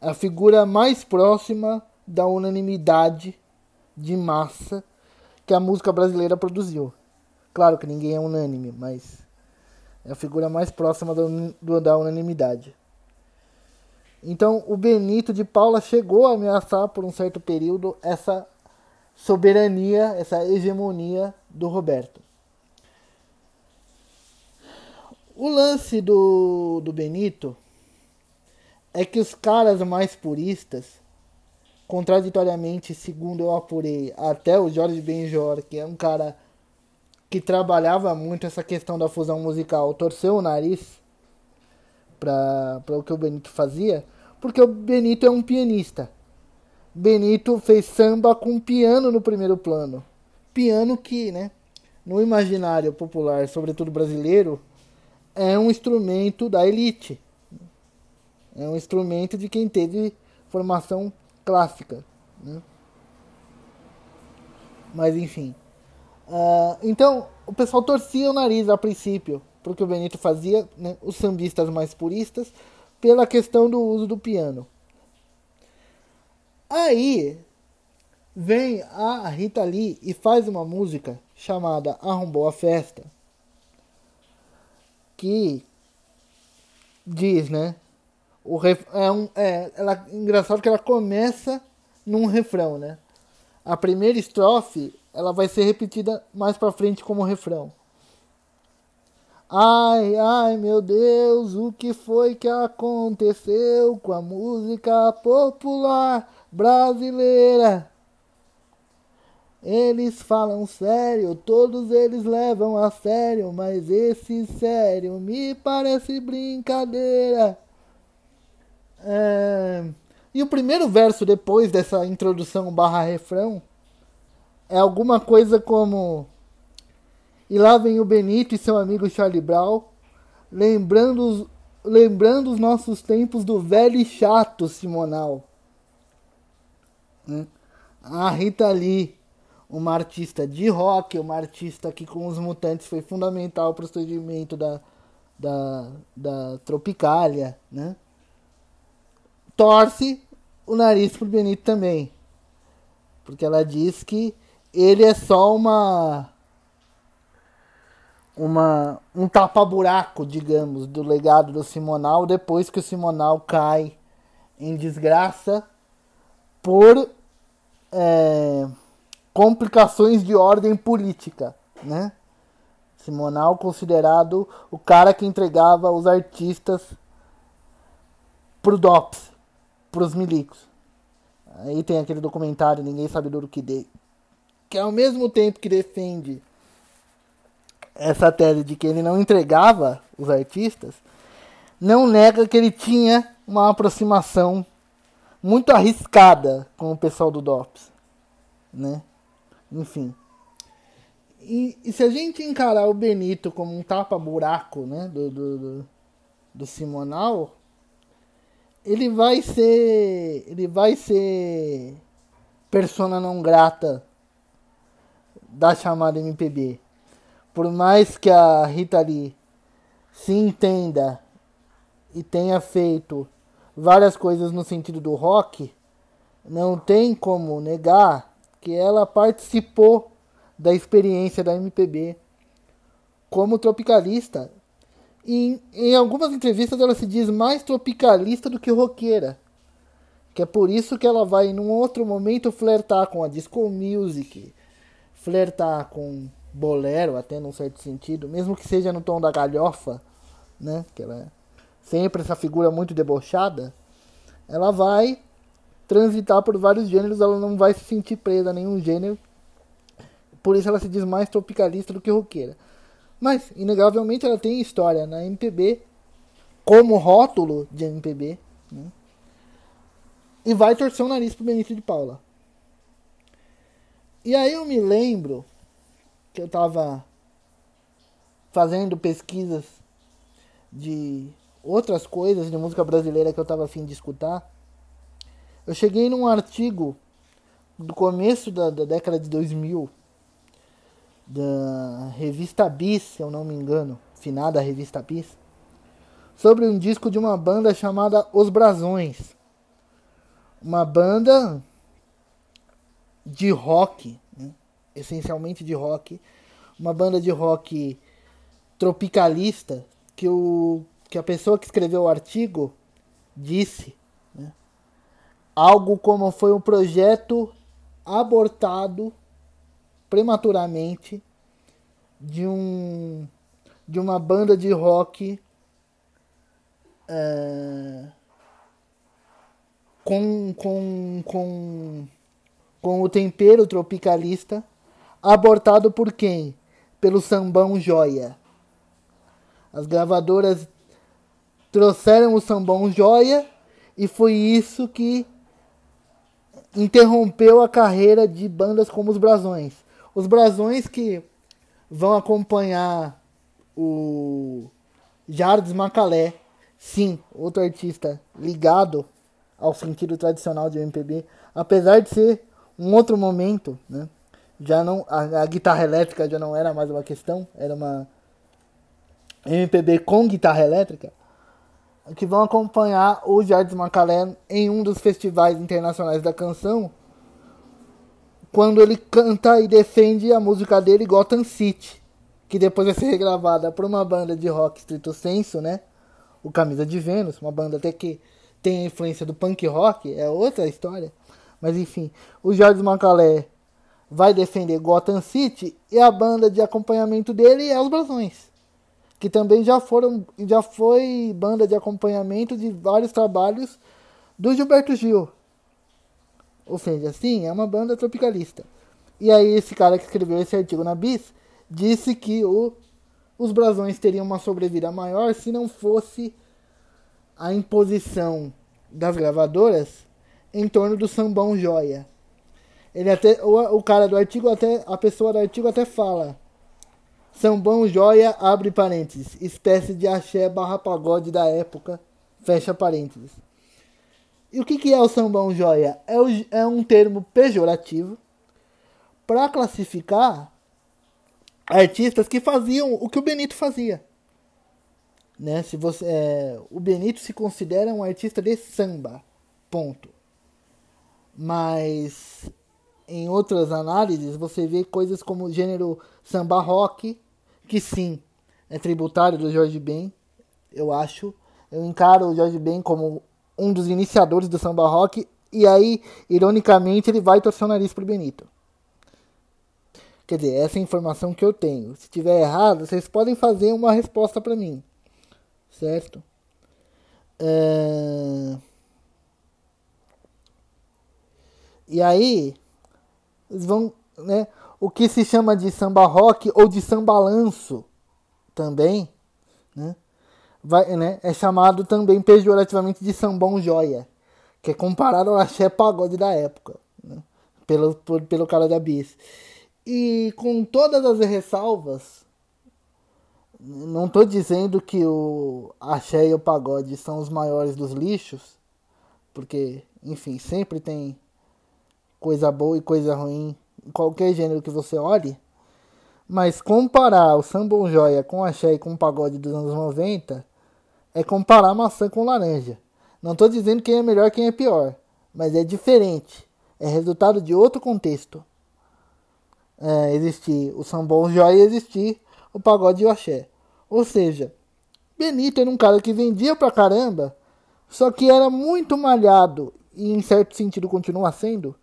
a figura mais próxima da unanimidade de massa que a música brasileira produziu. Claro que ninguém é unânime, mas é a figura mais próxima do, do, da unanimidade. Então, o Benito de Paula chegou a ameaçar por um certo período essa soberania, essa hegemonia do Roberto. O lance do, do Benito é que os caras mais puristas contraditoriamente, segundo eu apurei, até o Jorge Benjor, que é um cara que trabalhava muito essa questão da fusão musical, torceu o nariz para o que o Benito fazia, porque o Benito é um pianista. Benito fez samba com piano no primeiro plano. Piano que, né, no imaginário popular, sobretudo brasileiro, é um instrumento da elite. É um instrumento de quem teve formação clássica. Né? Mas enfim. Uh, então, o pessoal torcia o nariz a princípio, porque o Benito fazia, né, os sambistas mais puristas, pela questão do uso do piano. Aí vem a Rita Lee e faz uma música chamada Arrombou a Festa, que diz, né? O ref, é um, é, ela, engraçado que ela começa num refrão, né? A primeira estrofe ela vai ser repetida mais para frente como refrão. Ai, ai, meu Deus, o que foi que aconteceu com a música popular brasileira? Eles falam sério, todos eles levam a sério, mas esse sério me parece brincadeira. É... E o primeiro verso depois dessa introdução barra refrão é alguma coisa como E lá vem o Benito e seu amigo Charlie Brown, lembrando os, lembrando os nossos tempos do velho e chato Simonal. Hum? A Rita Lee, uma artista de rock, uma artista que com os Mutantes foi fundamental para o surgimento da, da, da Tropicália, né? torce o nariz pro Benito também. Porque ela diz que ele é só uma uma um tapa-buraco, digamos, do legado do Simonal depois que o Simonal cai em desgraça por é, complicações de ordem política, né? Simonal considerado o cara que entregava os artistas pro DOPS, pros milicos. Aí tem aquele documentário Ninguém Sabe do que dê. Que ao mesmo tempo que defende essa tese de que ele não entregava os artistas, não nega que ele tinha uma aproximação muito arriscada com o pessoal do DOPS. Né? Enfim. E, e, se a gente encarar o Benito como um tapa-buraco né, do, do, do, do Simonal, ele vai ser. Ele vai ser persona não grata da chamada MPB. Por mais que a Rita Lee se entenda e tenha feito várias coisas no sentido do rock, não tem como negar que ela participou da experiência da MPB como tropicalista em, em algumas entrevistas ela se diz mais tropicalista do que roqueira. Que é por isso que ela vai, num outro momento, flertar com a disco music, flertar com bolero, até num certo sentido, mesmo que seja no tom da galhofa, né? Que ela é sempre essa figura muito debochada, ela vai transitar por vários gêneros, ela não vai se sentir presa a nenhum gênero. Por isso ela se diz mais tropicalista do que roqueira. Mas, inegavelmente, ela tem história na MPB, como rótulo de MPB, né? e vai torcer o nariz pro Benito de Paula. E aí eu me lembro que eu tava fazendo pesquisas de outras coisas de música brasileira que eu tava afim de escutar. Eu cheguei num artigo do começo da, da década de 2000 da revista Bis, se eu não me engano, finada revista Bis, sobre um disco de uma banda chamada Os Brasões. Uma banda de rock, né? essencialmente de rock, uma banda de rock tropicalista que, o, que a pessoa que escreveu o artigo disse? Algo como foi um projeto abortado prematuramente de um de uma banda de rock é, com, com, com, com o tempero tropicalista abortado por quem? Pelo sambão joia. As gravadoras trouxeram o sambão joia e foi isso que interrompeu a carreira de bandas como os Brasões. Os brasões que vão acompanhar o Jardim Macalé, sim, outro artista ligado ao sentido tradicional de MPB, apesar de ser um outro momento, né? Já não a, a guitarra elétrica já não era mais uma questão, era uma MPB com guitarra elétrica, que vão acompanhar o Jardim Macalé em um dos festivais internacionais da canção quando ele canta e defende a música dele Gotham City, que depois vai ser regravada por uma banda de rock estrito senso, né? O Camisa de Vênus, uma banda até que tem a influência do punk rock, é outra história. Mas enfim, o Jorge Macalé vai defender Gotham City e a banda de acompanhamento dele é os Brasões, que também já foram já foi banda de acompanhamento de vários trabalhos do Gilberto Gil. Ou seja, sim, é uma banda tropicalista. E aí esse cara que escreveu esse artigo na Bis disse que o, os brasões teriam uma sobrevida maior se não fosse a imposição das gravadoras em torno do sambão joia. Ele até o, o cara do artigo até a pessoa do artigo até fala Sambão joia abre parênteses, espécie de axé barra pagode da época, fecha parênteses. E o que, que é o sambão joia? É, o, é um termo pejorativo para classificar artistas que faziam o que o Benito fazia. Né? Se você, é, o Benito se considera um artista de samba, ponto. Mas em outras análises você vê coisas como gênero samba rock, que sim, é tributário do Jorge Ben, eu acho. Eu encaro o Jorge Ben como um dos iniciadores do samba rock, e aí, ironicamente, ele vai torcer o nariz pro Benito. Quer dizer, essa é a informação que eu tenho. Se tiver errado, vocês podem fazer uma resposta para mim. Certo? É... E aí, eles vão, né? O que se chama de samba rock ou de sambalanço também, né? vai, né, é chamado também pejorativamente de sambão joia, que é comparado ao axé pagode da época, né, pelo, por, pelo cara da bis. E com todas as ressalvas, não estou dizendo que o axé e o pagode são os maiores dos lixos, porque, enfim, sempre tem coisa boa e coisa ruim qualquer gênero que você olhe. Mas comparar o sambão joia com axé e com o pagode dos anos 90 é comparar maçã com laranja. Não estou dizendo quem é melhor quem é pior, mas é diferente. É resultado de outro contexto. É, existir o sambão já e existir o pagode e o axé. Ou seja, Benito era um cara que vendia pra caramba, só que era muito malhado, e em certo sentido continua sendo,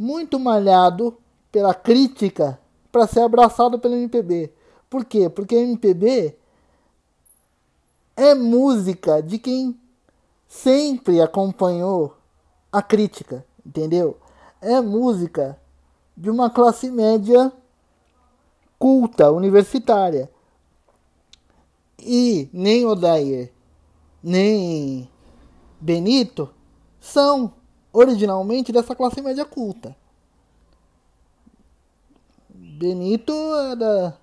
muito malhado pela crítica para ser abraçado pelo MPB. Por quê? Porque MPB é música de quem sempre acompanhou a crítica, entendeu? É música de uma classe média culta, universitária. E nem Odair, nem Benito são originalmente dessa classe média culta. Benito era,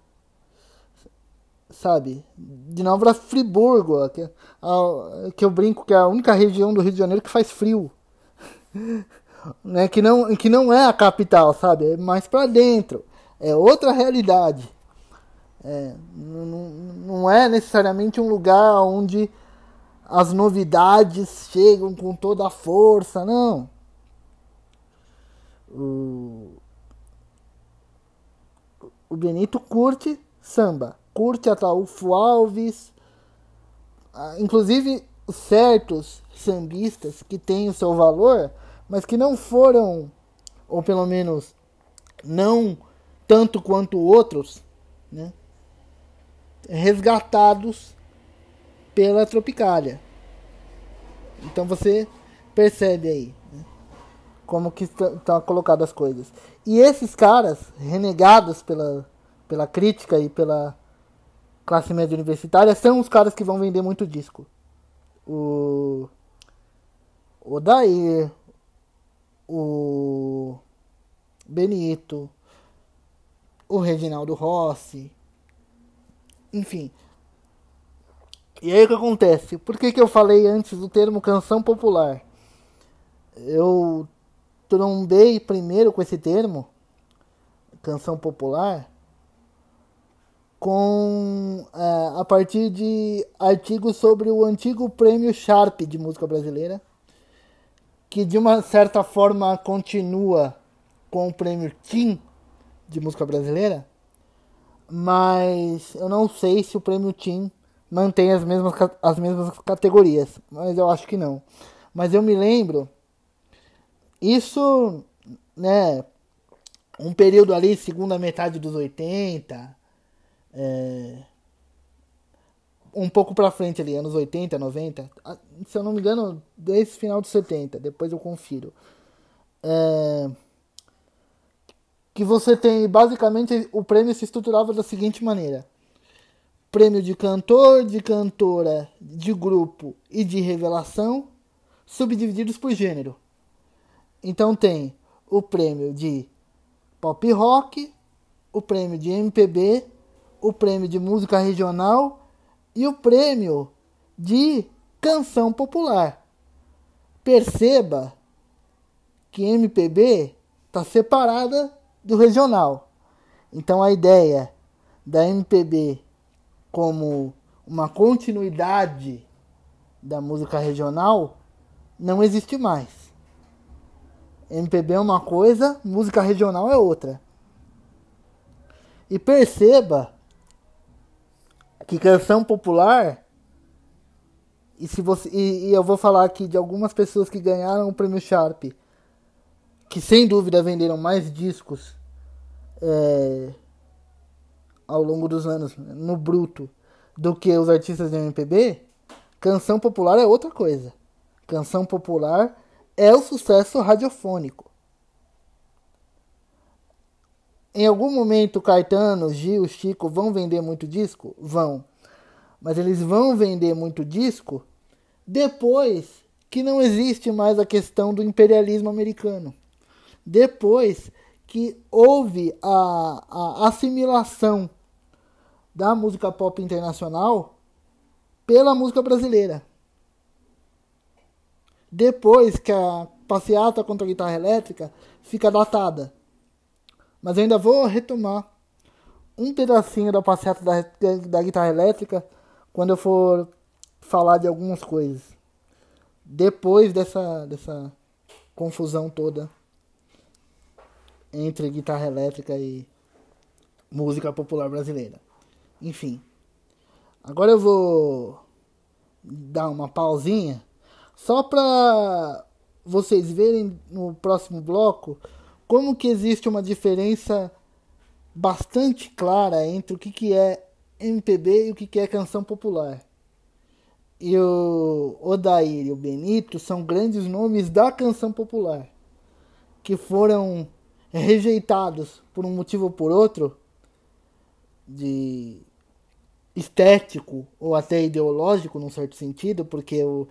sabe, de Nova Friburgo, que, a, que eu brinco que é a única região do Rio de Janeiro que faz frio. (laughs) né, que, não, que não é a capital, sabe? É mais para dentro. É outra realidade. É, não é necessariamente um lugar onde as novidades chegam com toda a força, não. O, o Benito curte samba, curte Ataúfo Alves, ah, inclusive certos sambistas que têm o seu valor, mas que não foram, ou pelo menos não tanto quanto outros, né, resgatados pela Tropicália. Então você percebe aí né, como que estão tá colocadas as coisas. E esses caras, renegados pela, pela crítica e pela classe média universitária, são os caras que vão vender muito disco. O o Dair, o Benito, o Reginaldo Rossi, enfim. E aí o que acontece? Por que, que eu falei antes do termo canção popular? Eu trombei primeiro com esse termo, canção popular, com é, a partir de artigos sobre o antigo prêmio Sharp de música brasileira que de uma certa forma continua com o prêmio Tim de música brasileira, mas eu não sei se o prêmio Tim mantém as mesmas, as mesmas categorias, mas eu acho que não. Mas eu me lembro, isso, né, um período ali, segunda metade dos 80, é, um pouco pra frente ali, anos 80, 90, se eu não me engano, desde o final dos 70, depois eu confiro. É, que você tem, basicamente, o prêmio se estruturava da seguinte maneira: prêmio de cantor, de cantora, de grupo e de revelação, subdivididos por gênero. Então tem o prêmio de pop rock, o prêmio de MPB, o prêmio de música regional e o prêmio de canção popular. Perceba que MPB está separada do regional. Então a ideia da MPB como uma continuidade da música regional não existe mais. MPB é uma coisa, música regional é outra. E perceba que canção popular e se você e, e, eu vou falar aqui de algumas pessoas que ganharam o prêmio Sharp que sem dúvida venderam mais discos é, ao longo dos anos no bruto do que os artistas de MPB canção popular é outra coisa canção popular é o sucesso radiofônico Em algum momento Caetano, Gil, Chico vão vender muito disco? Vão. Mas eles vão vender muito disco depois que não existe mais a questão do imperialismo americano. Depois que houve a, a assimilação da música pop internacional pela música brasileira. Depois que a passeata contra a guitarra elétrica fica datada. Mas eu ainda vou retomar um pedacinho da passeata da, da guitarra elétrica quando eu for falar de algumas coisas. Depois dessa, dessa confusão toda entre guitarra elétrica e música popular brasileira. Enfim. Agora eu vou dar uma pausinha só para vocês verem no próximo bloco como que existe uma diferença bastante clara entre o que, que é MPB e o que, que é canção popular. E o Odair e o Benito são grandes nomes da canção popular, que foram rejeitados por um motivo ou por outro, de estético ou até ideológico, num certo sentido, porque o,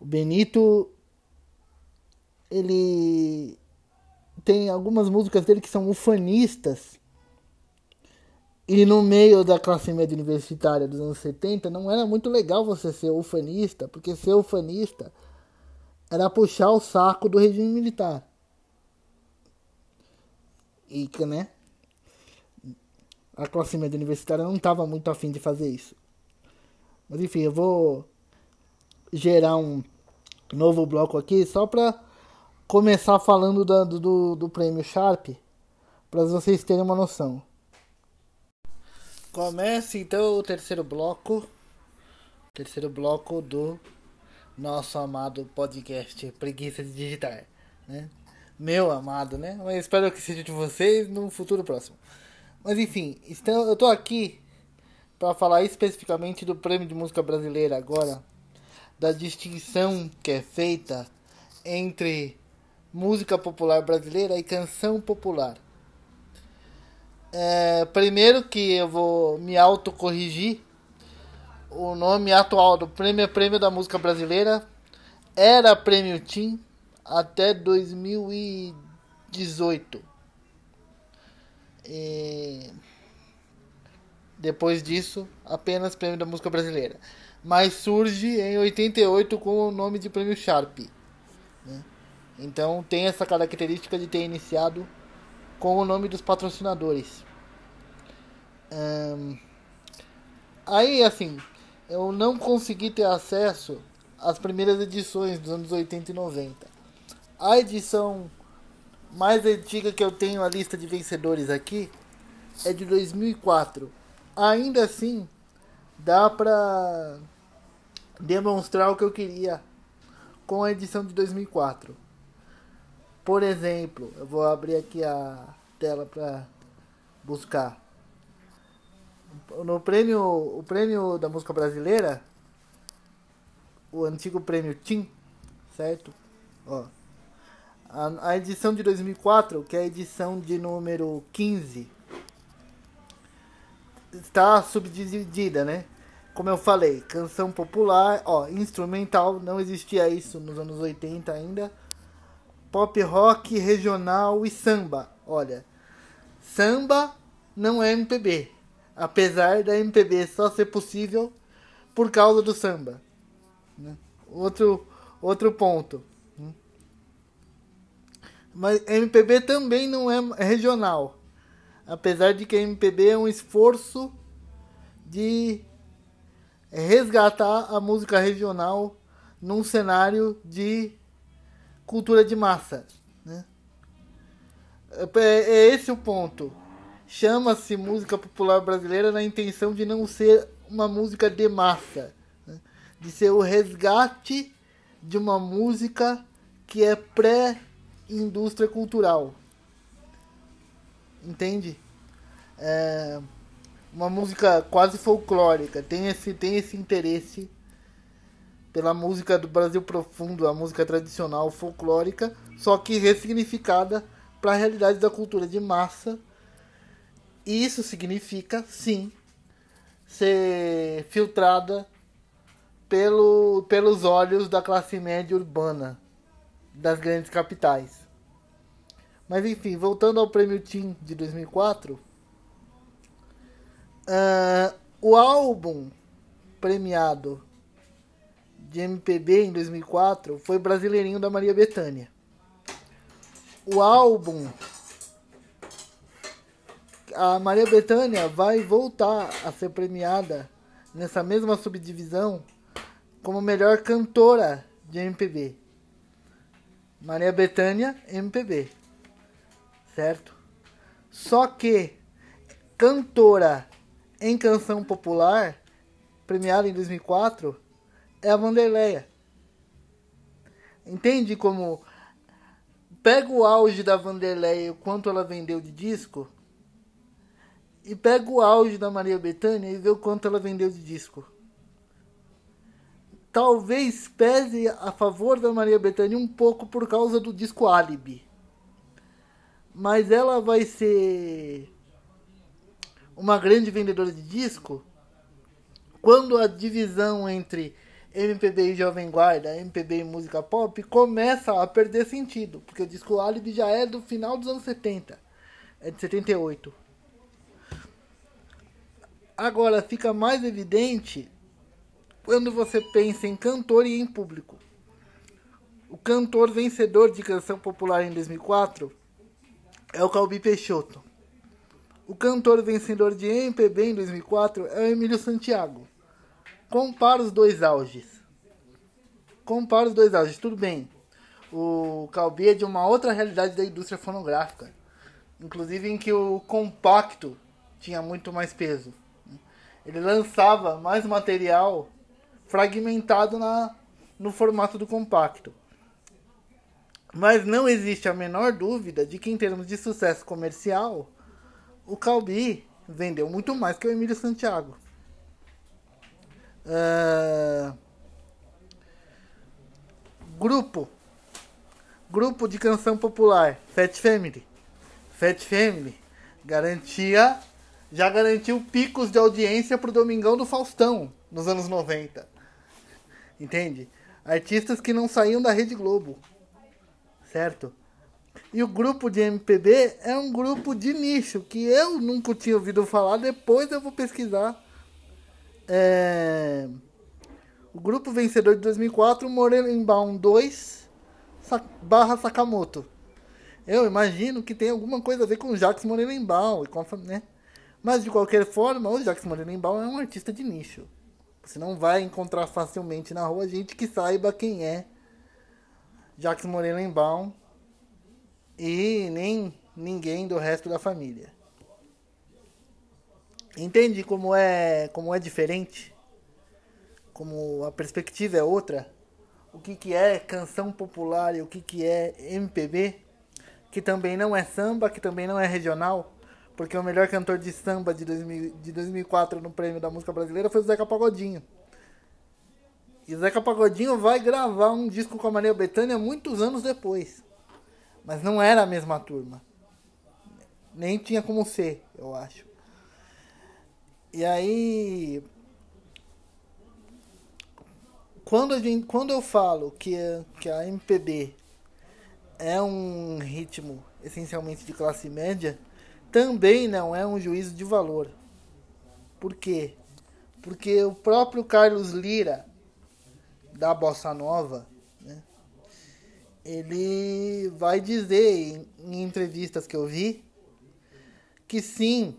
o Benito ele tem algumas músicas dele que são ufanistas. E no meio da classe média universitária dos anos 70, não era muito legal você ser ufanista, porque ser ufanista era puxar o saco do regime militar. E né? A classe média universitária não estava muito afim de fazer isso. Mas enfim, eu vou gerar um novo bloco aqui só para começar falando da, do, do prêmio Sharp, para vocês terem uma noção. Comece então o terceiro bloco, terceiro bloco do nosso amado podcast Preguiça de Digitar, né? Meu amado, né? Mas espero que seja de vocês no futuro próximo. Mas enfim, então, eu tô aqui para falar especificamente do Prêmio de Música Brasileira agora, da distinção que é feita entre música popular brasileira e canção popular. É, primeiro que eu vou me autocorrigir. O nome atual do prêmio é Prêmio da Música Brasileira. Era Prêmio Tim até 2018. E depois disso, apenas Prêmio da Música Brasileira. Mas surge em 88 com o nome de Prêmio Sharp. Né? Então tem essa característica de ter iniciado com o nome dos patrocinadores. Aí, assim, eu não consegui ter acesso às primeiras edições dos anos 80 e 90. A edição mais antiga que eu tenho a lista de vencedores aqui é de 2004. Ainda assim, dá pra demonstrar o que eu queria com a edição de 2004. Por exemplo, eu vou abrir aqui a tela para buscar. No prêmio, o prêmio da música brasileira, o antigo prêmio TIM, certo? Ó, a, a edição de 2004, que é a edição de número 15, está subdividida, né? Como eu falei, canção popular, ó, instrumental, não existia isso nos anos 80 ainda pop rock regional e samba. Olha, samba não é MPB, apesar da MPB só ser possível por causa do samba. Né? Outro, outro ponto. Mas MPB também não é regional, apesar de que MPB é um esforço de resgatar a música regional num cenário de cultura de massa. Né? É, é esse o ponto. Chama-se música popular brasileira na intenção de não ser uma música de massa, né? de ser o resgate de uma música que é pré-indústria cultural. Entende? É uma música quase folclórica, tem esse, tem esse interesse pela música do Brasil profundo, a música tradicional folclórica, só que ressignificada para a realidade da cultura de massa. Isso significa, sim, ser filtrada pelo, pelos olhos da classe média urbana das grandes capitais. Mas enfim, voltando ao prêmio Tim de 2004, uh, ah, o álbum premiado de MPB em 2004 foi Brasileirinho da Maria Bethânia. O álbum a Maria Bethânia vai voltar a ser premiada nessa mesma subdivisão como melhor cantora de MPB. Maria Bethânia, MPB. Certo? Só que cantora em canção popular, premiada em 2004, é a Vanderleia. Entende como pega o auge da Vanderlei, o quanto ela vendeu de disco, e pega o auge da Maria Bethânia e vê o quanto ela vendeu de disco. Talvez pese a favor da Maria Bethânia um pouco por causa do disco Alibi. Mas ela vai ser uma grande vendedora de disco quando a divisão entre MPB e Jovem Guarda, MPB e música pop, começa a perder sentido, porque o disco Alibi já é do final dos anos 70, é de 78. Agora fica mais evidente quando você pensa em cantor e em público. O cantor vencedor de canção popular em 2004 é o Calbi Peixoto. O cantor vencedor de MPB em 2004 é o Emílio Santiago. Compara os dois auges. Compara os dois auges. Tudo bem. O Calbi é de uma outra realidade da indústria fonográfica. Inclusive em que o compacto tinha muito mais peso. Ele lançava mais material fragmentado na, no formato do compacto. Mas não existe a menor dúvida de que, em termos de sucesso comercial, o Calbi vendeu muito mais que o Emílio Santiago. Uh, grupo. Grupo de canção popular. Fat Family. Fat Family. Garantia. Já garantiu picos de audiência pro Domingão do Faustão nos anos 90. Entende? Artistas que não saíam da Rede Globo. Certo? E o grupo de MPB é um grupo de nicho que eu nunca tinha ouvido falar. Depois eu vou pesquisar é... O grupo vencedor de 2004, Morelenbaum 2 barra Sakamoto. Eu imagino que tem alguma coisa a ver com o Jacques Morelenbaum, né? Mas de qualquer forma, o Jacques Morelenbaum é um artista de nicho. Você não vai encontrar facilmente na rua gente que saiba quem é Jacques Morelenbaum e nem ninguém do resto da família. Entende como é, como é diferente? Como a perspectiva é outra? O que, que é canção popular e o que, que é MPB? Que também não é samba, que também não é regional. Porque o melhor cantor de samba de, 2000, de 2004 no Prêmio da Música Brasileira foi o Zeca Pagodinho. E o Zeca Pagodinho vai gravar um disco com a Maria Bethânia muitos anos depois. Mas não era a mesma turma. Nem tinha como ser, eu acho. E aí. Quando, gente, quando eu falo que, que a MPB é um ritmo essencialmente de classe média, também não é um juízo de valor. Por quê? Porque o próprio Carlos Lira, da Bossa Nova, né, ele vai dizer em, entrevistas que eu vi que sim,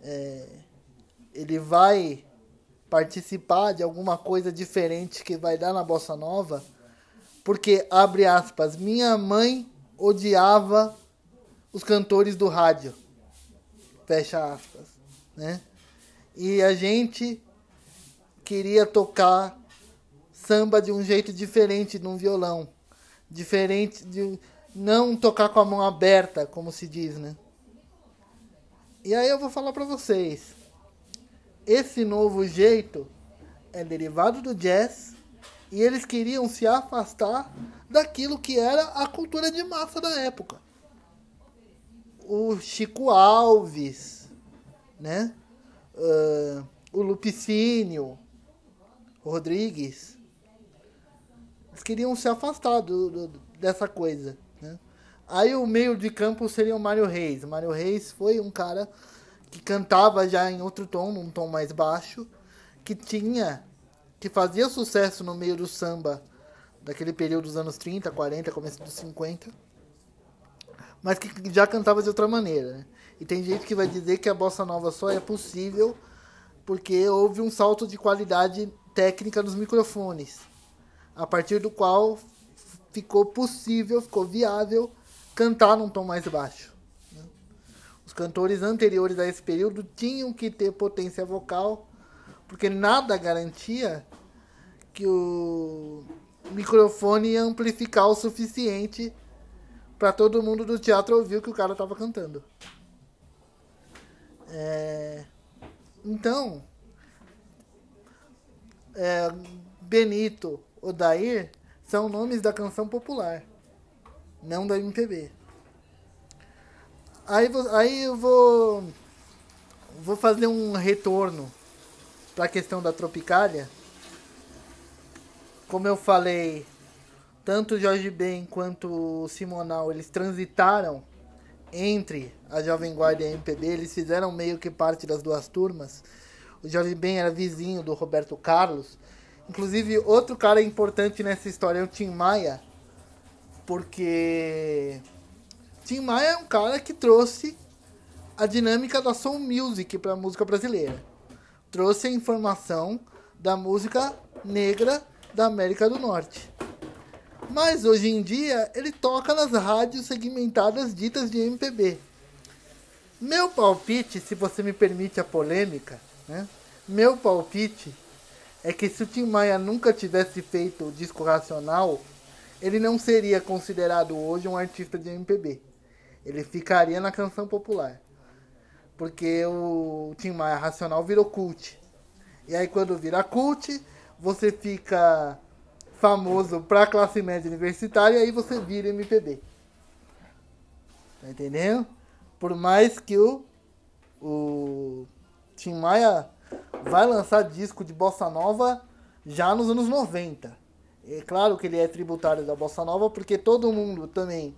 é, ele vai participar de alguma coisa diferente que vai dar na bossa nova, porque abre aspas, minha mãe odiava os cantores do rádio. Fecha aspas, né? E a gente queria tocar samba de um jeito diferente num violão, diferente de não tocar com a mão aberta, como se diz, né? E aí eu vou falar para vocês esse novo jeito é derivado do jazz e eles queriam se afastar daquilo que era a cultura de massa da época. O Chico Alves, né? Uh, o Lupicínio Rodrigues. Queriam se afastar do, do, dessa coisa. Né? Aí o meio de campo seria o Mário Reis. O Mário Reis foi um cara que cantava já em outro tom, num tom mais baixo, que tinha, que fazia sucesso no meio do samba daquele período dos anos 30, 40, começo dos 50, mas que já cantava de outra maneira. Né? E tem gente que vai dizer que a bossa nova só é possível porque houve um salto de qualidade técnica nos microfones, a partir do qual ficou possível, ficou viável cantar num tom mais baixo cantores anteriores a esse período tinham que ter potência vocal, porque nada garantia que o microfone ia amplificar o suficiente para todo mundo do teatro ouvir o que o cara tava cantando. É... Então, é, Benito, Odair são nomes da canção popular, não da MPB. Aí, aí eu vou, vou fazer um retorno para a questão da Tropicália. Como eu falei, tanto Jorge Ben quanto Simonal, eles transitaram entre a Jovem Guarda e a MPB, eles fizeram meio que parte das duas turmas. O Jorge Ben era vizinho do Roberto Carlos. Inclusive, outro cara importante nessa história é o Tim Maia, porque Tim Maia é um cara que trouxe a dinâmica da soul music para a música brasileira. Trouxe a informação da música negra da América do Norte. Mas hoje em dia ele toca nas rádios segmentadas ditas de MPB. Meu palpite, se você me permite a polêmica, né? Meu palpite é que se o Tim Maia nunca tivesse feito o disco racional, ele não seria considerado hoje um artista de MPB. Ele ficaria na canção popular. Porque o Tim Maia racional virou cult. E aí quando vira cult, você fica famoso pra classe média universitária e aí você vira MPB. Tá entendendo? Por mais que o, o Tim Maia vai lançar disco de bossa nova já nos anos 90. É claro que ele é tributário da bossa nova porque todo mundo também,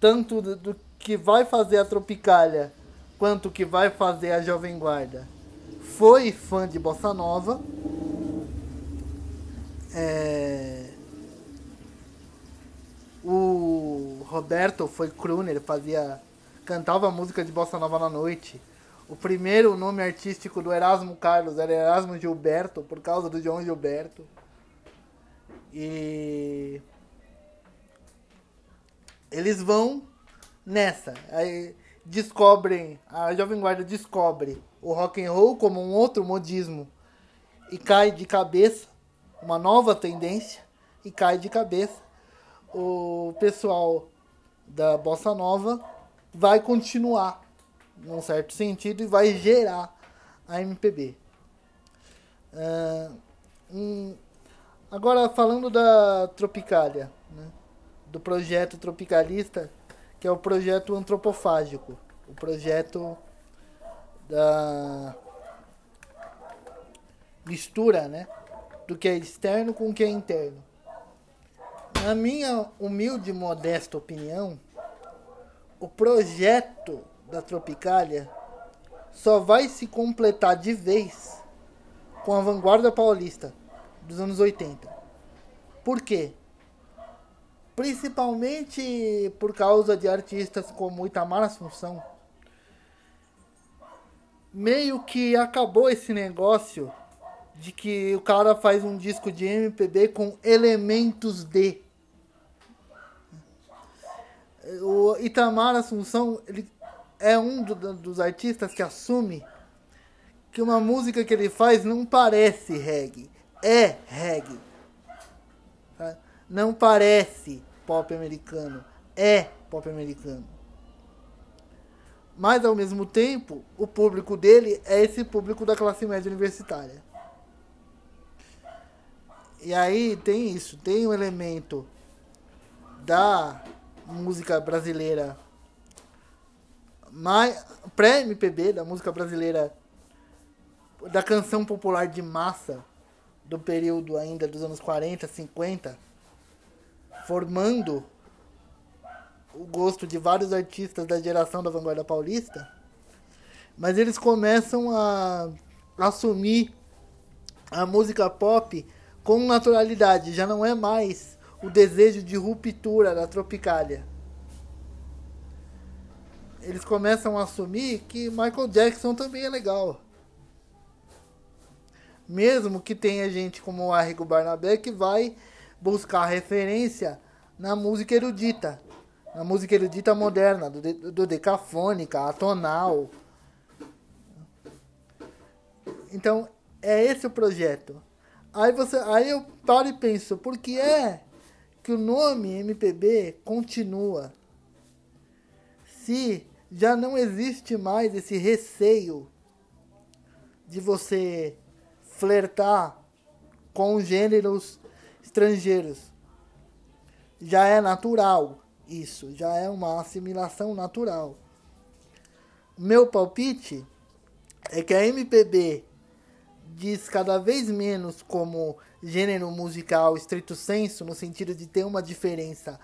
tanto do, do que vai fazer a Tropicália quanto que vai fazer a Jovem Guarda, foi fã de bossa nova. É... O Roberto foi crooner, fazia cantava música de bossa nova na noite. O primeiro nome artístico do Erasmo Carlos era Erasmo Gilberto, por causa do João Gilberto. E eles vão nessa. Aí descobrem, a Jovem Guarda descobre o rock and roll como um outro modismo e cai de cabeça, uma nova tendência e cai de cabeça. O pessoal da bossa nova vai continuar num certo sentido, e vai gerar a MPB. Uh, um, agora, falando da Tropicália, né, do projeto tropicalista, que é o projeto antropofágico, o projeto da mistura né, do que é externo com o que é interno. Na minha humilde e modesta opinião, o projeto da Tropicália só vai se completar de vez com a vanguarda paulista dos anos 80. Por quê? Principalmente por causa de artistas como Itamar Assunção. Meio que acabou esse negócio de que o cara faz um disco de MPB com elementos de. O Itamar Assunção, ele é um do, dos artistas que assume que uma música que ele faz não parece reggae, é reggae. Tá? Não parece pop americano, é pop americano. Mas ao mesmo tempo, o público dele é esse público da classe média universitária. E aí tem isso, tem um elemento da música brasileira pré-MPB da música brasileira, da canção popular de massa do período ainda dos anos 40, 50, formando o gosto de vários artistas da geração da vanguarda paulista, mas eles começam a assumir a música pop com naturalidade, já não é mais o desejo de ruptura da Tropicália eles começam a assumir que Michael Jackson também é legal. Mesmo que tenha gente como o Arrigo Barnabé que vai buscar referência na música erudita. Na música erudita moderna, do, do decafônica, atonal. Então, é esse o projeto. Aí, você, aí eu paro e penso, por que é que o nome MPB continua se já não existe mais esse receio de você flertar com gêneros estrangeiros. Já é natural isso, já é uma assimilação natural. Meu palpite é que a MPB diz cada vez menos como gênero musical estrito senso, no sentido de ter uma diferença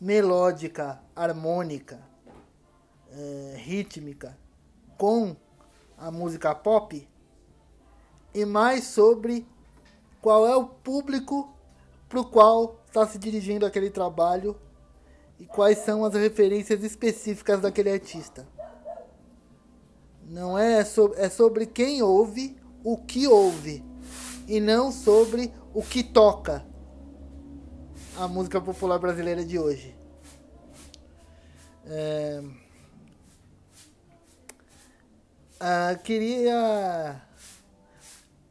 melódica, harmônica, é, rítmica com a música pop, e mais sobre qual é o público para o qual está se dirigindo aquele trabalho e quais são as referências específicas daquele artista. Não é, so, é sobre quem ouve, o que ouve, e não sobre o que toca a música popular brasileira de hoje. É... Ah, queria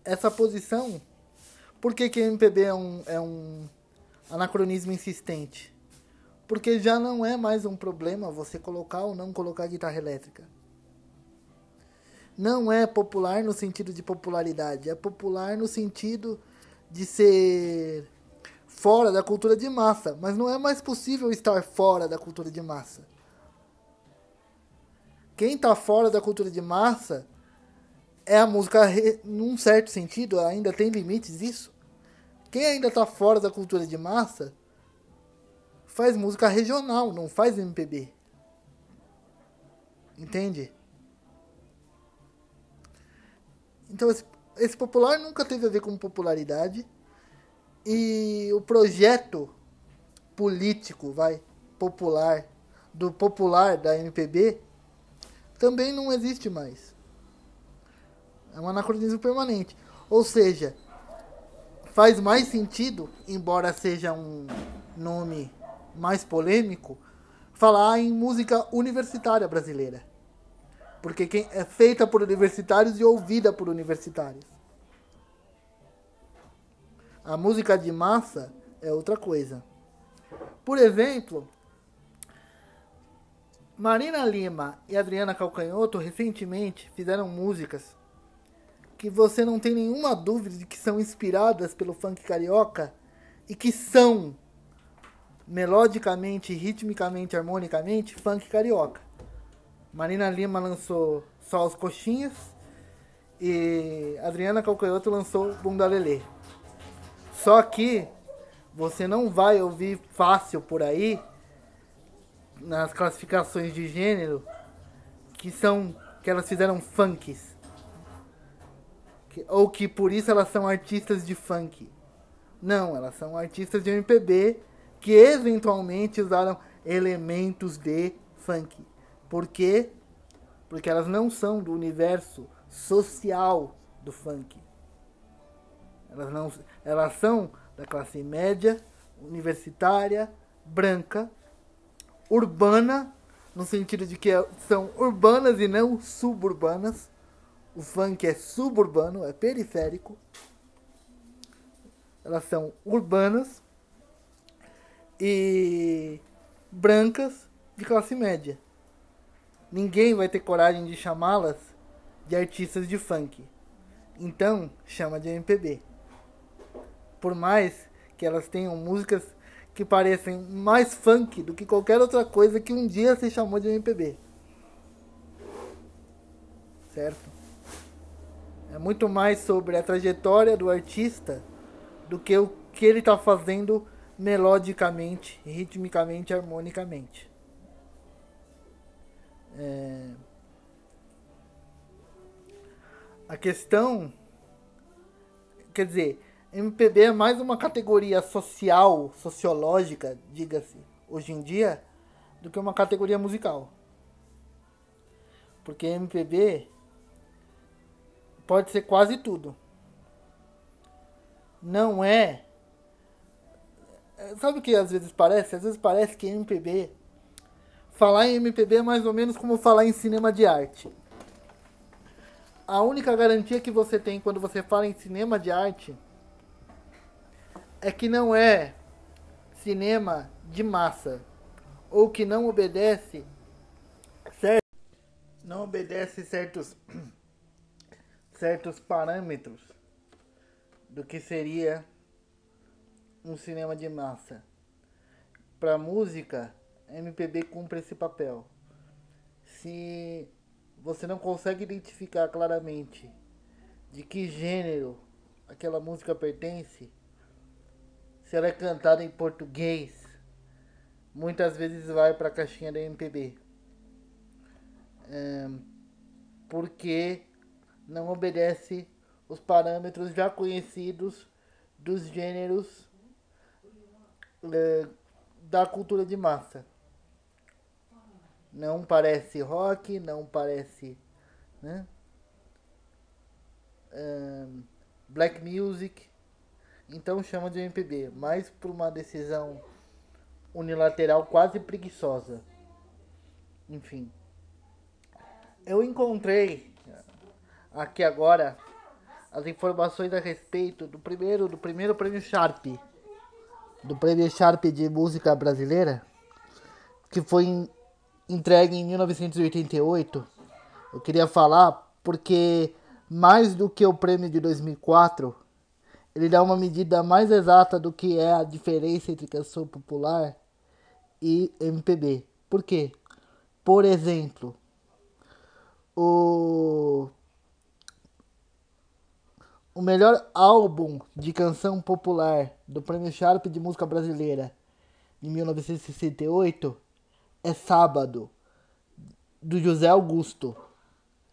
essa posição. Por que, que MPB é um, é um anacronismo insistente? Porque já não é mais um problema você colocar ou não colocar guitarra elétrica. Não é popular no sentido de popularidade, é popular no sentido de ser fora da cultura de massa, mas não é mais possível estar fora da cultura de massa. Quem está fora da cultura de massa é a música, num certo sentido, ainda tem limites isso. Quem ainda está fora da cultura de massa faz música regional, não faz MPB. Entende? Então esse, esse popular nunca teve a ver com popularidade. E o projeto político, vai, popular, do popular da MPB, também não existe mais. É um anacronismo permanente. Ou seja, faz mais sentido, embora seja um nome mais polêmico, falar em música universitária brasileira. Porque quem é feita por universitários e ouvida por universitários. A música de massa é outra coisa. Por exemplo, Marina Lima e Adriana Calcanhoto recentemente fizeram músicas que você não tem nenhuma dúvida de que são inspiradas pelo funk carioca e que são melodicamente, ritmicamente, harmonicamente funk carioca. Marina Lima lançou Só os Coxinhas e Adriana Calcanhoto lançou Bunda Lelê. Só que você não vai ouvir fácil por aí nas classificações de gênero que são que elas fizeram funks que, ou que por isso elas são artistas de funk. Não, elas são artistas de MPB que eventualmente usaram elementos de funk. Por quê? Porque elas não são do universo social do funk. Elas, não, elas são da classe média, universitária, branca, urbana, no sentido de que são urbanas e não suburbanas, o funk é suburbano, é periférico. Elas são urbanas e brancas de classe média. Ninguém vai ter coragem de chamá-las de artistas de funk. Então, chama de MPB. Por mais que elas tenham músicas que parecem mais funk do que qualquer outra coisa que um dia se chamou de MPB. Certo? É muito mais sobre a trajetória do artista do que o que ele está fazendo melodicamente, ritmicamente, harmonicamente. É... A questão, quer dizer, MPB é mais uma categoria social, sociológica, diga-se, hoje em dia, do que uma categoria musical. Porque MPB pode ser quase tudo. Não é. Sabe o que às vezes parece? Às vezes parece que MPB. Falar em MPB é mais ou menos como falar em cinema de arte. A única garantia que você tem quando você fala em cinema de arte é que não é cinema de massa ou que não obedece não obedece certos (clears throat) certos parâmetros do que seria um cinema de massa. Para música, MPB cumpre esse papel. Se você não consegue identificar claramente de que gênero aquela música pertence, se ela é cantada em português, muitas vezes vai para a caixinha da MPB. É, porque não obedece os parâmetros já conhecidos dos gêneros é, da cultura de massa. Não parece rock, não parece né? Black music, então chama de MPB, mas por uma decisão unilateral quase preguiçosa. Enfim, eu encontrei aqui agora as informações a respeito do primeiro do primeiro prêmio Sharp, do prêmio Sharp de música brasileira, que foi entregue em 1988. Eu queria falar porque mais do que o prêmio de 2004, ele dá uma medida mais exata do que é a diferença entre canção popular e MPB. Por quê? Por exemplo, o o melhor álbum de canção popular do Prêmio Sharp de Música Brasileira de 1968 é Sábado, do José Augusto.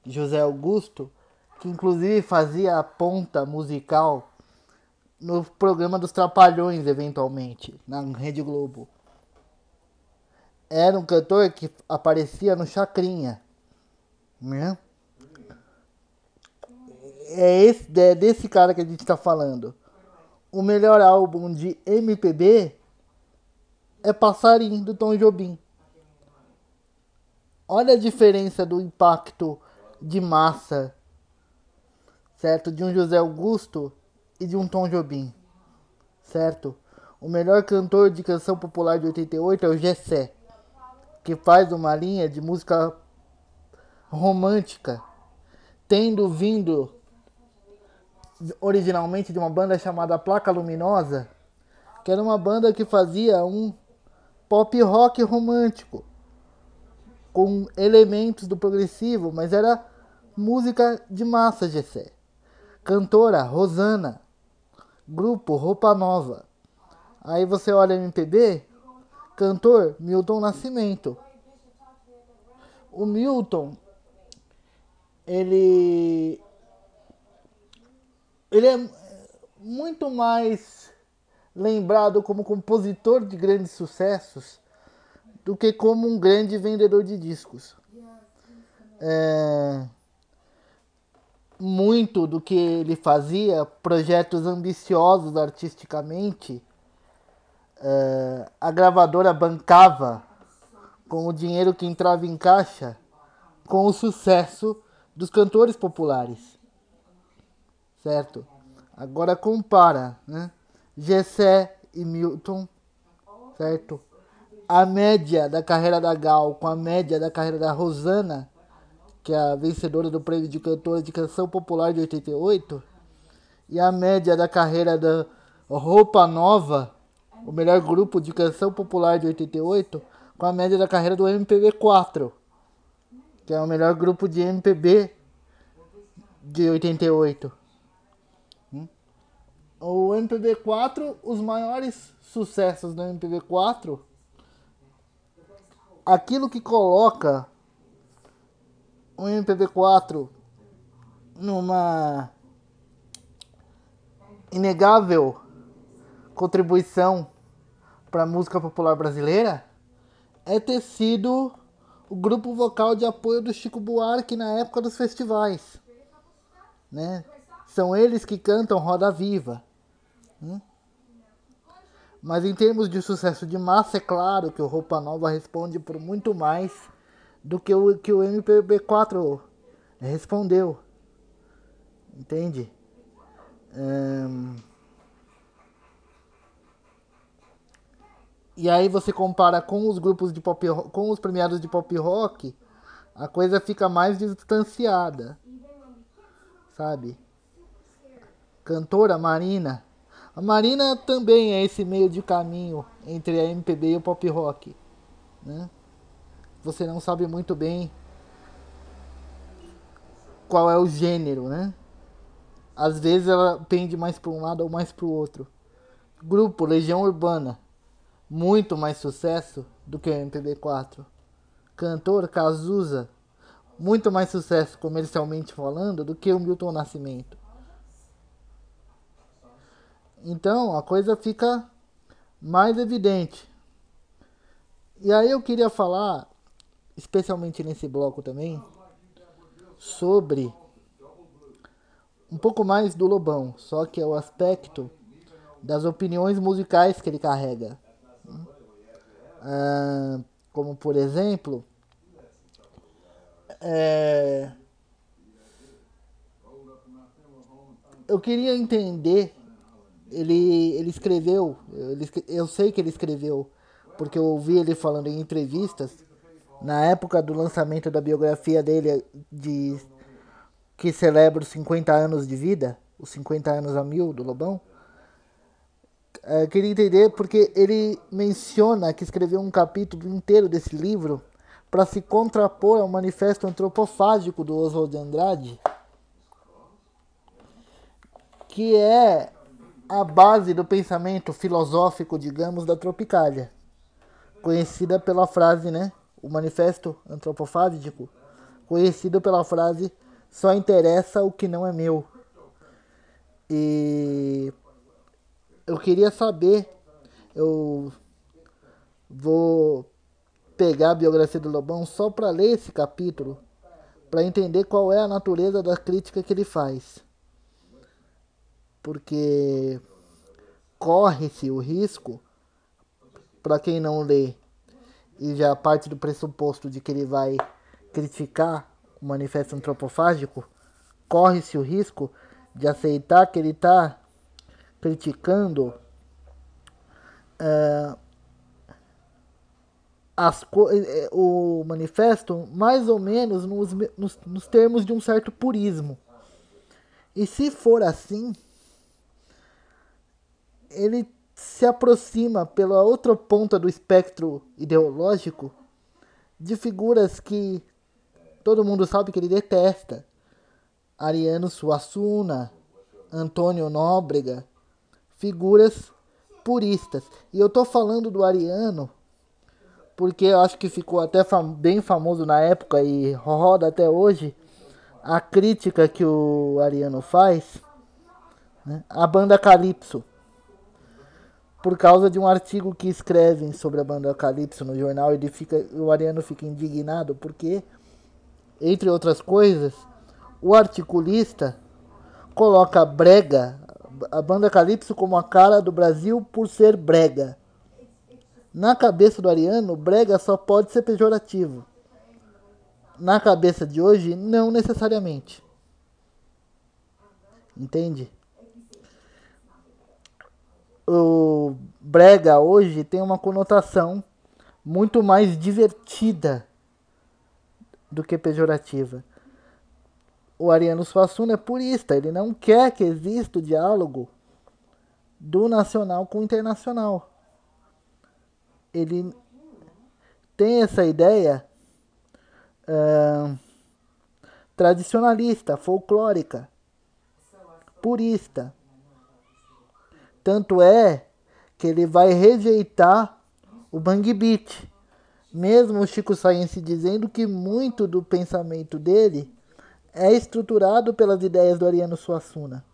José Augusto, que inclusive fazia a ponta musical no programa dos Trapalhões, eventualmente, na Rede Globo. Era um cantor que aparecia no Chacrinha. Né? É, esse, é desse cara que a gente está falando. O melhor álbum de MPB é Passarinho, do Tom Jobim. Olha a diferença do impacto de massa, certo? De um José Augusto e de um Tom Jobim, certo? O melhor cantor de canção popular de 88 é o Gessé, que faz uma linha de música romântica, tendo vindo originalmente de uma banda chamada Placa Luminosa, que era uma banda que fazia um pop rock romântico com elementos do progressivo, mas era música de massa, Gessé. Cantora Rosana, grupo Roupa Nova. Aí você olha MPB, cantor Milton Nascimento. O Milton ele ele é muito mais lembrado como compositor de grandes sucessos do que como um grande vendedor de discos. É, muito do que ele fazia, projetos ambiciosos artisticamente, é, a gravadora bancava com o dinheiro que entrava em caixa com o sucesso dos cantores populares. Certo? Agora compara, né? Gessé e Milton, certo? A média da carreira da Gal com a média da carreira da Rosana, que é a vencedora do prêmio de cantora de canção popular de 88, e a média da carreira da Roupa Nova, o melhor grupo de canção popular de 88, com a média da carreira do MPB4 que é o melhor grupo de MPB de 88. Hum? O MPB4, os maiores sucessos do MPB4, aquilo que coloca o MPB4 numa inegável contribuição para a música popular brasileira é ter sido o grupo vocal de apoio do Chico Buarque na época dos festivais. Né? São eles que cantam Roda Viva. Né? Mas em termos de sucesso de massa, é claro que o Roupa Nova responde por muito mais do que o que o MPB4 respondeu. Entende? E aí você compara com os grupos de pop com os premiados de pop rock, a coisa fica mais distanciada, sabe? Cantora Marina. A Marina também é esse meio de caminho entre a MPB e o pop rock, né? Você não sabe muito bem qual é o gênero, né? Às vezes ela pende mais para um lado ou mais para o outro. Grupo Legião Urbana, muito mais sucesso do que o MPB4. Cantor Cazuza, muito mais sucesso comercialmente falando do que o Milton Nascimento. Então a coisa fica mais evidente. E aí eu queria falar, especialmente nesse bloco também, sobre um pouco mais do Lobão, só que é o aspecto das opiniões musicais que ele carrega. Ah, como por exemplo, é, eu queria entender. Ele, ele escreveu, ele, eu sei que ele escreveu, porque eu ouvi ele falando em entrevistas, na época do lançamento da biografia dele, de que celebra os 50 anos de vida, os 50 anos a mil do Lobão. É, queria entender porque ele menciona que escreveu um capítulo inteiro desse livro para se contrapor ao manifesto antropofágico do Oswald de Andrade, que é a base do pensamento filosófico, digamos, da Tropicália, conhecida pela frase, né? O manifesto antropofágico, conhecido pela frase só interessa o que não é meu. E eu queria saber, eu vou pegar a biografia do Lobão só para ler esse capítulo, para entender qual é a natureza da crítica que ele faz. Porque corre-se o risco, para quem não lê, e já parte do pressuposto de que ele vai criticar o manifesto antropofágico, corre-se o risco de aceitar que ele está criticando uh, as, eh, o manifesto mais ou menos nos, nos, nos termos de um certo purismo. E se for assim, ele se aproxima pela outra ponta do espectro ideológico de figuras que todo mundo sabe que ele detesta. Ariano Suassuna, Antônio Nóbrega, figuras puristas. E eu tô falando do Ariano porque eu acho que ficou até fam bem famoso na época e roda até hoje a crítica que o Ariano faz né, à banda Calypso. Por causa de um artigo que escrevem sobre a banda Calypso no jornal, ele fica, o Ariano fica indignado porque, entre outras coisas, o articulista coloca brega, a banda Calypso como a cara do Brasil por ser brega. Na cabeça do Ariano, brega só pode ser pejorativo. Na cabeça de hoje, não necessariamente. Entende? O brega hoje tem uma conotação muito mais divertida do que pejorativa. O Ariano Suassuna é purista, ele não quer que exista o diálogo do nacional com o internacional ele tem essa ideia uh, tradicionalista, folclórica, purista. Tanto é que ele vai rejeitar o Bang Beat. Mesmo o Chico Science dizendo que muito do pensamento dele é estruturado pelas ideias do Ariano Suassuna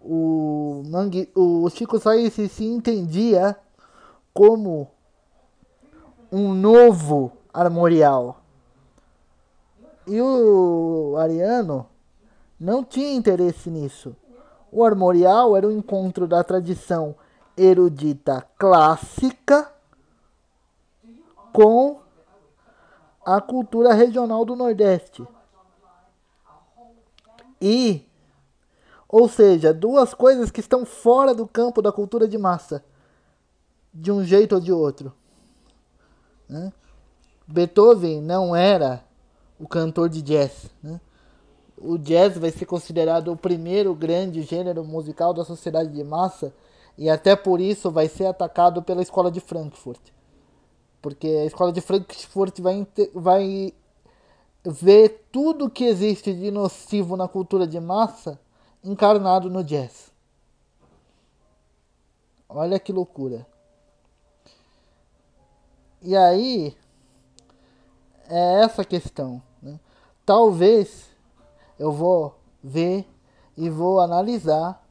o, Mangue, o Chico Science se entendia como um novo armorial. E o Ariano não tinha interesse nisso. O armorial era o encontro da tradição erudita clássica com a cultura regional do Nordeste. E ou seja, duas coisas que estão fora do campo da cultura de massa, de um jeito ou de outro. Né? Beethoven não era o cantor de jazz. Né? O jazz vai ser considerado o primeiro grande gênero musical da sociedade de massa e até por isso vai ser atacado pela escola de Frankfurt. Porque a escola de Frankfurt vai, vai ver tudo que existe de nocivo na cultura de massa encarnado no jazz. Olha que loucura. E aí, é essa questão. Né? Talvez eu vou ver e vou analisar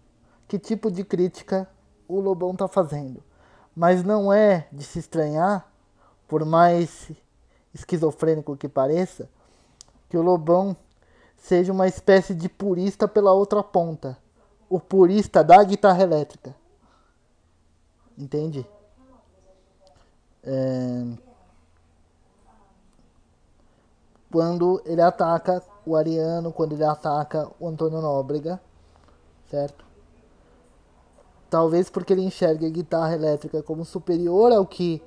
que tipo de crítica o Lobão está fazendo. Mas não é de se estranhar, por mais esquizofrênico que pareça, que o Lobão seja uma espécie de purista pela outra ponta. O purista da guitarra elétrica. Entende? É... Quando ele ataca o Ariano, quando ele ataca o Antônio Nóbrega, certo? Talvez porque ele enxergue a guitarra elétrica como superior ao que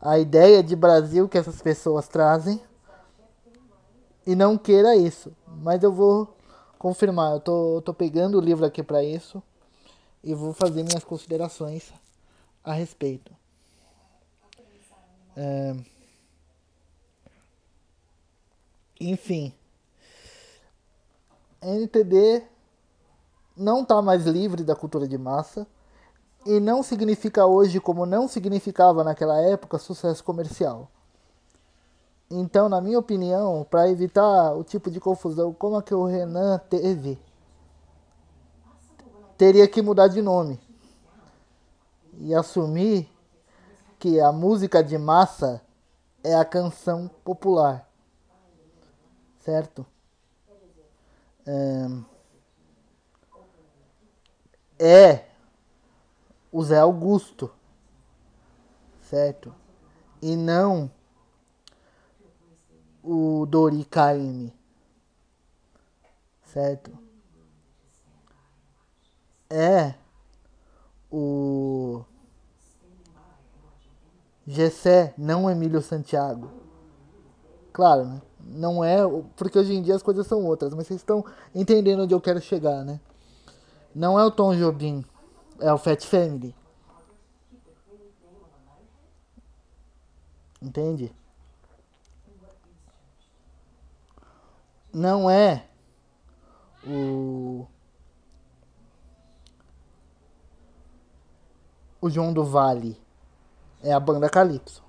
a ideia de Brasil que essas pessoas trazem e não queira isso. Mas eu vou confirmar. Eu tô, tô pegando o livro aqui para isso e vou fazer minhas considerações a respeito. É... Enfim, NTD não está mais livre da cultura de massa e não significa hoje, como não significava naquela época, sucesso comercial. Então, na minha opinião, para evitar o tipo de confusão como a que o Renan teve, teria que mudar de nome e assumir que a música de massa é a canção popular, certo? É, o Zé Augusto, certo? E não o Dori Caymmi, certo? É o Gessé, não Emílio Santiago. Claro, né? Não é. Porque hoje em dia as coisas são outras, mas vocês estão entendendo onde eu quero chegar, né? Não é o Tom Jobim, é o Fat Family. Entende? não é o o João do Vale, é a banda Calypso.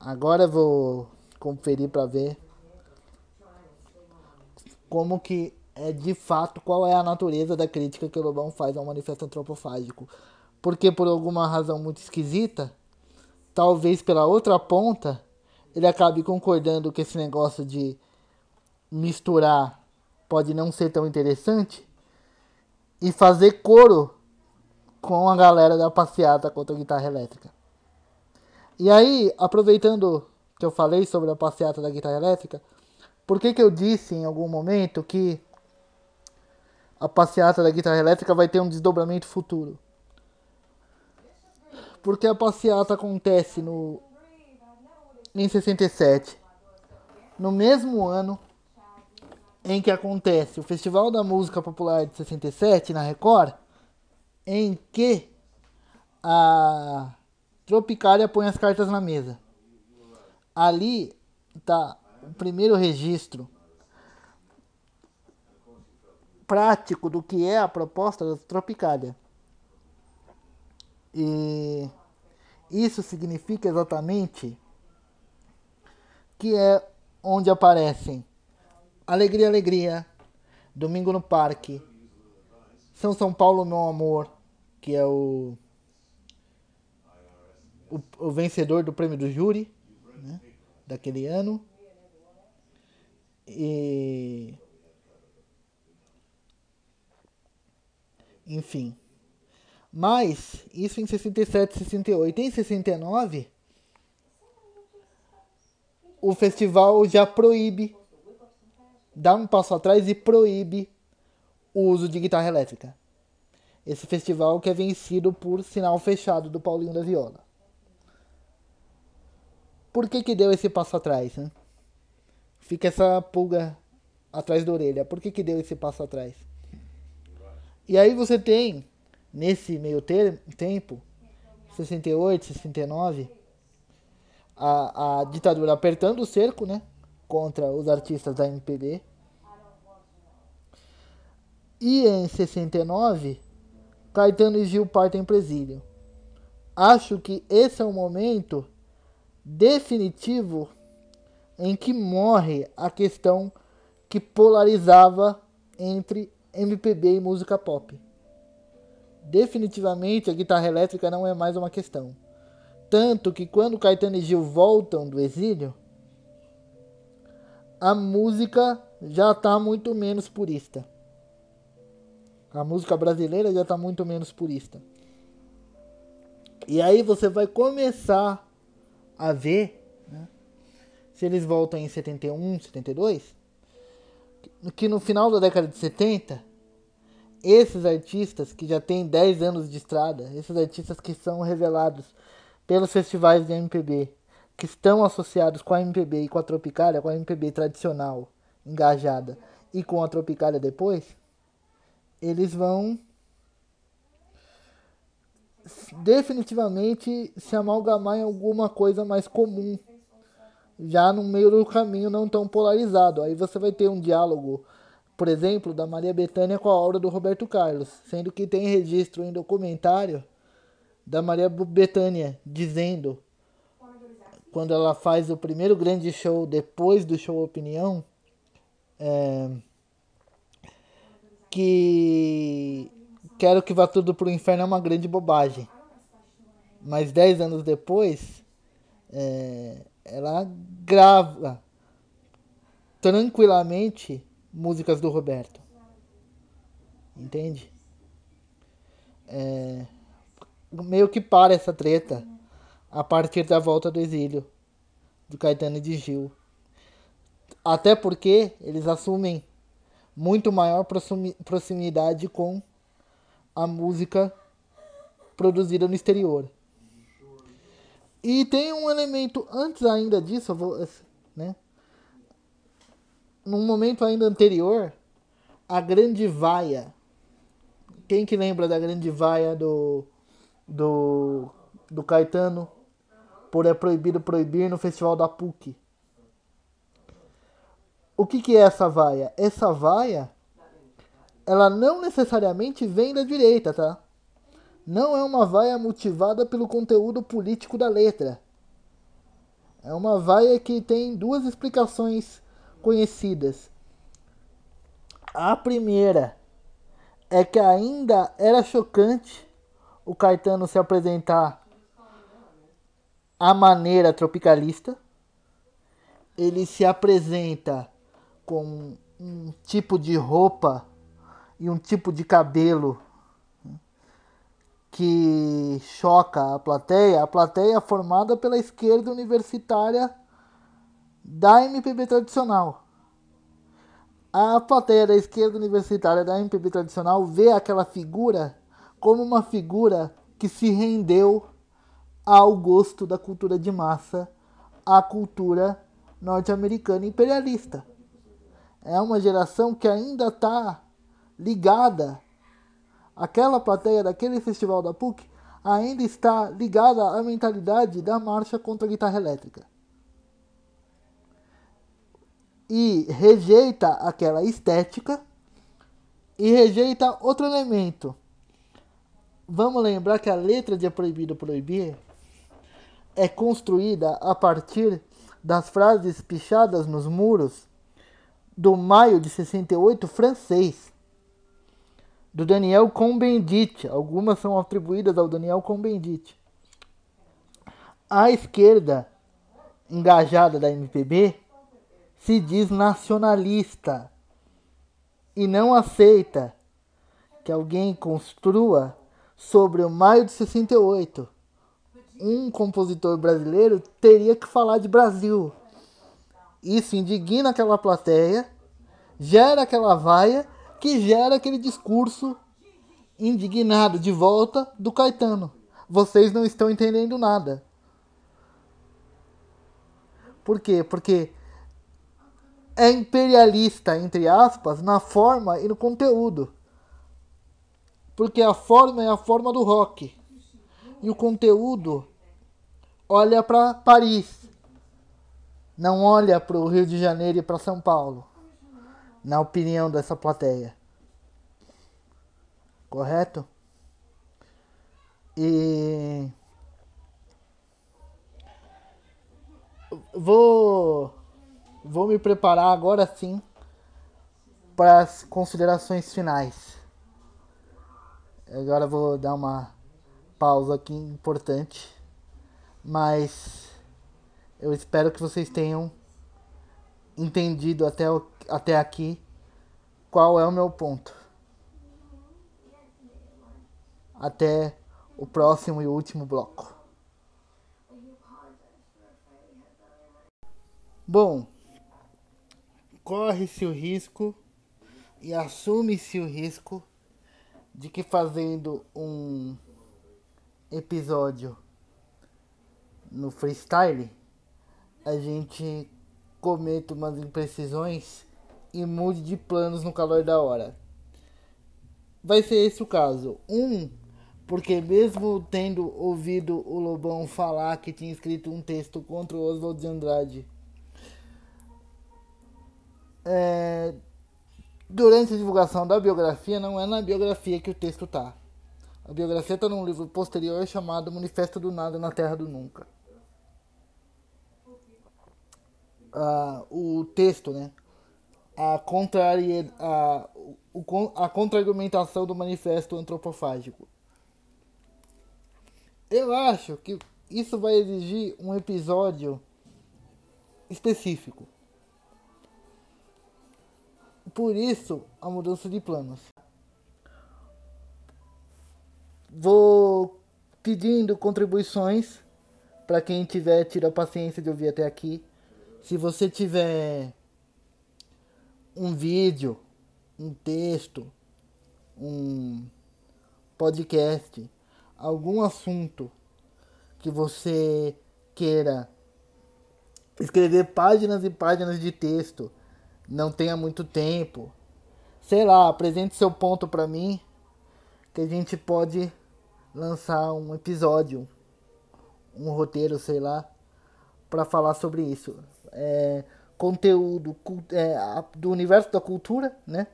Agora vou conferir para ver como que é de fato qual é a natureza da crítica que o Lobão faz ao manifesto antropofágico. Porque por alguma razão muito esquisita, talvez pela outra ponta, ele acabe concordando que esse negócio de misturar pode não ser tão interessante e fazer coro com a galera da passeata contra a guitarra elétrica. E aí, aproveitando que eu falei sobre a passeata da guitarra elétrica, por que, que eu disse em algum momento que a passeata da guitarra elétrica vai ter um desdobramento futuro? Porque a passeata acontece no em 67, no mesmo ano em que acontece o Festival da Música Popular de 67 na Record, em que a Tropicália põe as cartas na mesa. Ali está o primeiro registro prático do que é a proposta da Tropicália. E isso significa exatamente que é onde aparecem Alegria, Alegria, Domingo no Parque, São São Paulo, Meu Amor, que é o, o, o vencedor do prêmio do júri né, daquele ano. E. Enfim. Mas, isso em 67, 68. Em 69 o festival já proíbe, dá um passo atrás e proíbe o uso de guitarra elétrica. Esse festival que é vencido por sinal fechado do Paulinho da Viola. Por que que deu esse passo atrás, né? Fica essa pulga atrás da orelha. Por que que deu esse passo atrás? E aí você tem, nesse meio ter, tempo, 68, 69, a, a ditadura apertando o cerco, né? Contra os artistas da MPB. E em 69, Caetano e Gil partem presídio. Acho que esse é o momento definitivo em que morre a questão que polarizava entre MPB e música pop. Definitivamente a guitarra elétrica não é mais uma questão. Tanto que quando Caetano e Gil voltam do exílio, a música já está muito menos purista. A música brasileira já está muito menos purista. E aí você vai começar a ver, né, se eles voltam em 71, 72, que no final da década de 70, esses artistas que já têm 10 anos de estrada, esses artistas que são revelados pelos festivais de MPB, que estão associados com a MPB e com a Tropicália, com a MPB tradicional, engajada, e com a Tropicália depois, eles vão definitivamente se amalgamar em alguma coisa mais comum, já no meio do caminho não tão polarizado. Aí você vai ter um diálogo, por exemplo, da Maria Bethânia com a obra do Roberto Carlos, sendo que tem registro em documentário da Maria Bethânia dizendo quando ela faz o primeiro grande show depois do show Opinião, é, que Quero que vá tudo pro inferno é uma grande bobagem. Mas dez anos depois, é, ela grava tranquilamente músicas do Roberto. Entende? É, meio que para essa treta a partir da volta do exílio do Caetano e de Gil. Até porque eles assumem muito maior proximidade com a música produzida no exterior. E tem um elemento antes ainda disso, vou, né? Num momento ainda anterior, a grande vaia. Quem que lembra da grande vaia do do do Caetano por é proibido proibir no festival da PUC? O que que é essa vaia? Essa vaia ela não necessariamente vem da direita, tá? Não é uma vaia motivada pelo conteúdo político da letra. É uma vaia que tem duas explicações conhecidas. A primeira é que ainda era chocante o Caetano se apresentar à maneira tropicalista. Ele se apresenta com um tipo de roupa e um tipo de cabelo que choca a plateia, a plateia é formada pela esquerda universitária da MPB tradicional. A plateia da esquerda universitária da MPB tradicional vê aquela figura como uma figura que se rendeu ao gosto da cultura de massa, à cultura norte-americana imperialista. É uma geração que ainda está ligada, aquela plateia daquele festival da PUC ainda está ligada à mentalidade da marcha contra a guitarra elétrica. E rejeita aquela estética e rejeita outro elemento. Vamos lembrar que a letra de É Proibido Proibir é construída a partir das frases pichadas nos muros do maio de 68 francês do Daniel Cohn-Bendit. Algumas são atribuídas ao Daniel Cohn-Bendit. A esquerda engajada da MPB se diz nacionalista e não aceita que alguém construa sobre o maio de 68. Um compositor brasileiro teria que falar de Brasil. Isso indigna aquela plateia, gera aquela vaia que gera aquele discurso indignado de volta do Caetano. Vocês não estão entendendo nada. Por quê? Porque é imperialista, entre aspas, na forma e no conteúdo. Porque a forma é a forma do rock. E o conteúdo olha para Paris. Não olha para o Rio de Janeiro e para São Paulo. Na opinião dessa plateia. Correto? E vou vou me preparar agora sim para as considerações finais. Agora vou dar uma pausa aqui importante, mas eu espero que vocês tenham entendido até, o, até aqui qual é o meu ponto. Até o próximo e último bloco. Bom, corre-se o risco e assume-se o risco de que fazendo um episódio no freestyle a gente cometa umas imprecisões e mude de planos no calor da hora. Vai ser esse o caso. Um, porque mesmo tendo ouvido o Lobão falar que tinha escrito um texto contra o Oswald de Andrade é, durante a divulgação da biografia, não é na biografia que o texto está. A biografia está num livro posterior chamado Manifesto do Nada na Terra do Nunca. Ah, o texto, né? A, contraria, a, a contra-argumentação do manifesto antropofágico. Eu acho que isso vai exigir um episódio específico. Por isso, a mudança de planos. Vou pedindo contribuições para quem tiver tido a paciência de ouvir até aqui. Se você tiver um vídeo, um texto, um podcast, algum assunto que você queira escrever páginas e páginas de texto não tenha muito tempo. Sei lá, apresente seu ponto para mim que a gente pode lançar um episódio, um roteiro, sei lá, para falar sobre isso. É, conteúdo é, do universo da cultura, né?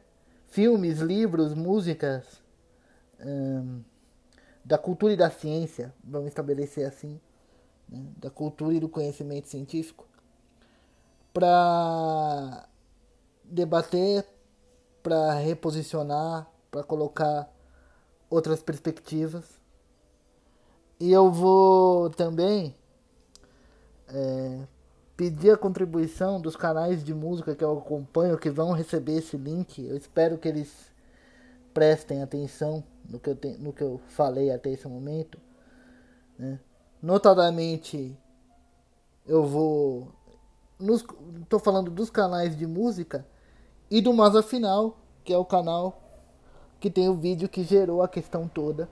Filmes, livros, músicas, hum, da cultura e da ciência, vamos estabelecer assim, né? da cultura e do conhecimento científico, para debater, para reposicionar, para colocar outras perspectivas. E eu vou também é, pedir a contribuição dos canais de música que eu acompanho, que vão receber esse link. Eu espero que eles prestem atenção no que eu, te, no que eu falei até esse momento. Né? Notadamente, eu vou. Estou falando dos canais de música e do Mas Afinal, que é o canal que tem o vídeo que gerou a questão toda,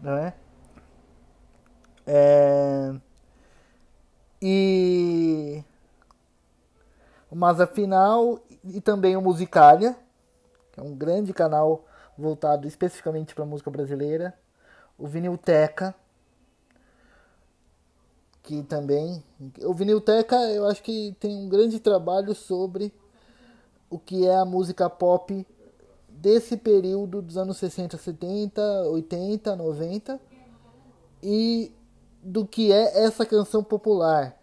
né? É... E o Mas Afinal e também o Musicalia, que é um grande canal voltado especificamente para música brasileira, o Vinilteca, que também o Vinilteca eu acho que tem um grande trabalho sobre o que é a música pop desse período dos anos 60, 70, 80, 90 e do que é essa canção popular,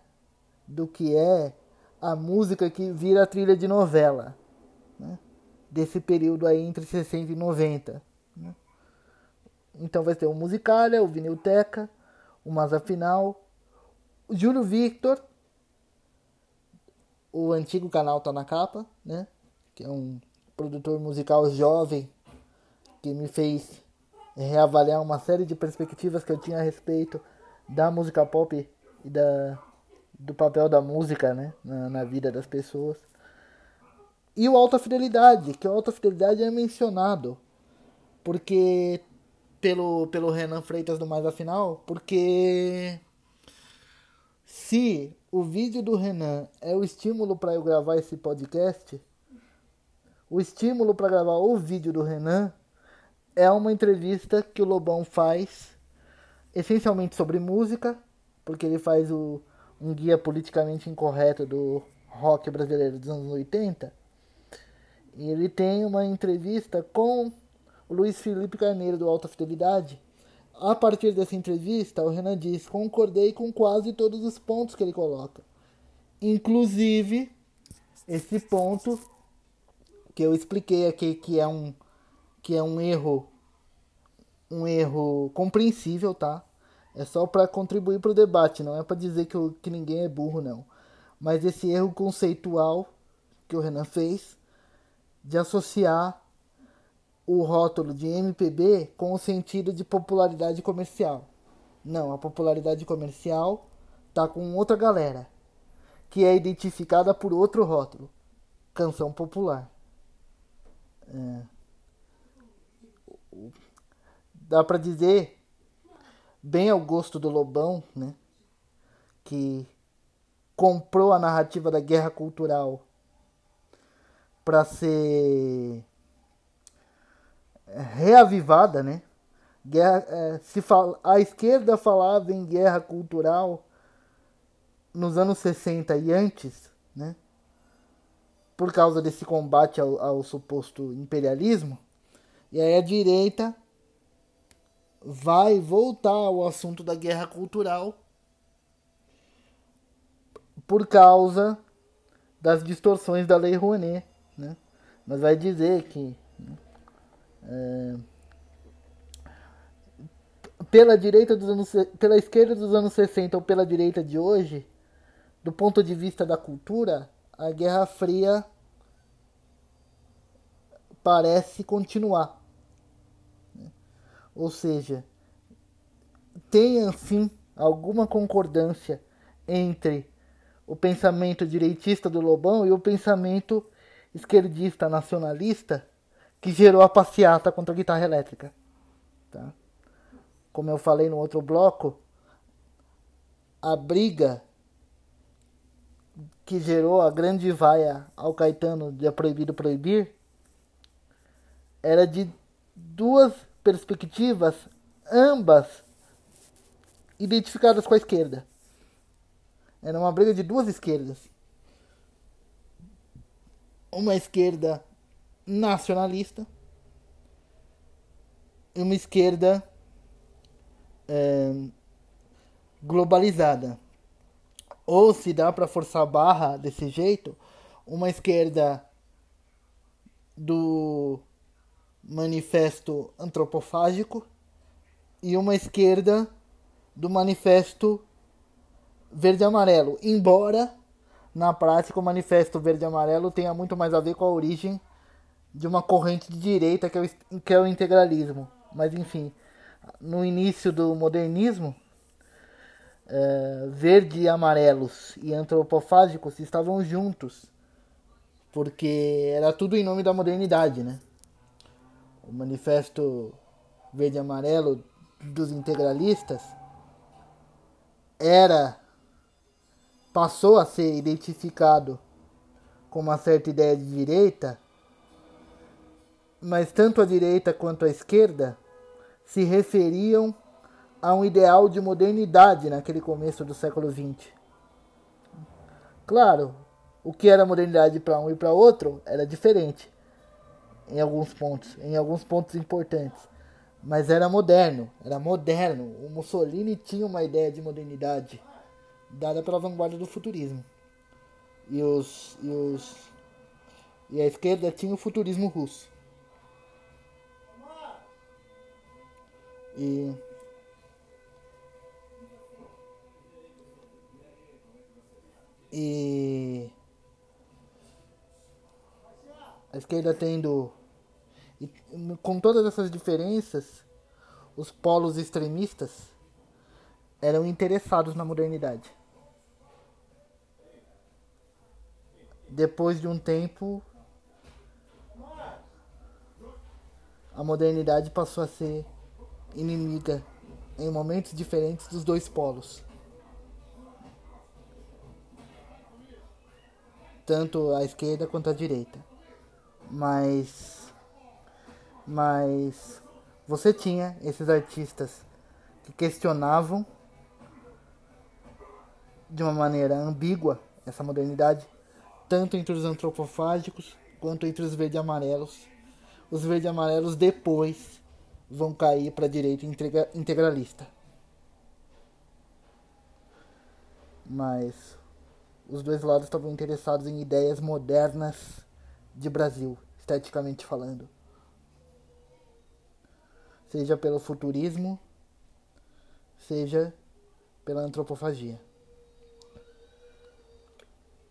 do que é a música que vira trilha de novela, né? desse período aí entre 60 e 90. Né? Então vai ter o Musicalia, o Vinilteca, o Mas Afinal, o Júlio Victor, o antigo canal tá na capa, né? que é um produtor musical jovem que me fez reavaliar uma série de perspectivas que eu tinha a respeito da música pop e da, do papel da música né, na, na vida das pessoas. E o Alta Fidelidade, que o Alta Fidelidade é mencionado porque pelo, pelo Renan Freitas do Mais Afinal, porque se o vídeo do Renan é o estímulo para eu gravar esse podcast, o estímulo para gravar o vídeo do Renan é uma entrevista que o Lobão faz, essencialmente sobre música, porque ele faz o, um guia politicamente incorreto do rock brasileiro dos anos 80. E ele tem uma entrevista com o Luiz Felipe Carneiro do Alta Fidelidade. A partir dessa entrevista, o Renan diz: concordei com quase todos os pontos que ele coloca, inclusive esse ponto que eu expliquei aqui que é um que é um erro um erro compreensível, tá? É só para contribuir para o debate, não é para dizer que, eu, que ninguém é burro, não. Mas esse erro conceitual que o Renan fez de associar o rótulo de MPB com o sentido de popularidade comercial. Não, a popularidade comercial tá com outra galera, que é identificada por outro rótulo, canção popular. É. Dá para dizer bem ao gosto do Lobão, né? Que comprou a narrativa da guerra cultural para ser reavivada, né? Guerra, é, se fala, a esquerda falava em guerra cultural nos anos 60 e antes, né? por causa desse combate ao, ao suposto imperialismo. E aí a direita vai voltar ao assunto da guerra cultural por causa das distorções da lei Rouanet, né? Mas vai dizer que né, é, pela direita dos anos pela esquerda dos anos 60 ou pela direita de hoje, do ponto de vista da cultura, a Guerra Fria parece continuar. Ou seja, tem assim alguma concordância entre o pensamento direitista do Lobão e o pensamento esquerdista nacionalista que gerou a passeata contra a guitarra elétrica. Tá? Como eu falei no outro bloco, a briga que gerou a grande vaia ao Caetano de é proibido proibir era de duas perspectivas, ambas identificadas com a esquerda. Era uma briga de duas esquerdas. Uma esquerda nacionalista e uma esquerda é, globalizada. Ou se dá para forçar a barra desse jeito, uma esquerda do manifesto antropofágico e uma esquerda do manifesto verde-amarelo. Embora na prática o manifesto verde-amarelo tenha muito mais a ver com a origem de uma corrente de direita que é o, que é o integralismo. Mas enfim, no início do modernismo, é, verde e amarelos e antropofágicos estavam juntos, porque era tudo em nome da modernidade, né? O manifesto verde amarelo dos integralistas era passou a ser identificado com uma certa ideia de direita, mas tanto a direita quanto a esquerda se referiam a um ideal de modernidade naquele começo do século XX. Claro, o que era modernidade para um e para outro era diferente em alguns pontos, em alguns pontos importantes. Mas era moderno, era moderno. O Mussolini tinha uma ideia de modernidade dada pela vanguarda do futurismo. E os e os e a esquerda tinha o futurismo russo. E e a esquerda tendo e com todas essas diferenças, os polos extremistas eram interessados na modernidade. Depois de um tempo, a modernidade passou a ser inimiga em momentos diferentes dos dois polos. tanto a esquerda quanto a direita. Mas mas você tinha esses artistas que questionavam de uma maneira ambígua essa modernidade, tanto entre os antropofágicos quanto entre os verde amarelos. Os verde amarelos depois vão cair para a direita integralista. Mas os dois lados estavam interessados em ideias modernas de Brasil, esteticamente falando. Seja pelo futurismo, seja pela antropofagia.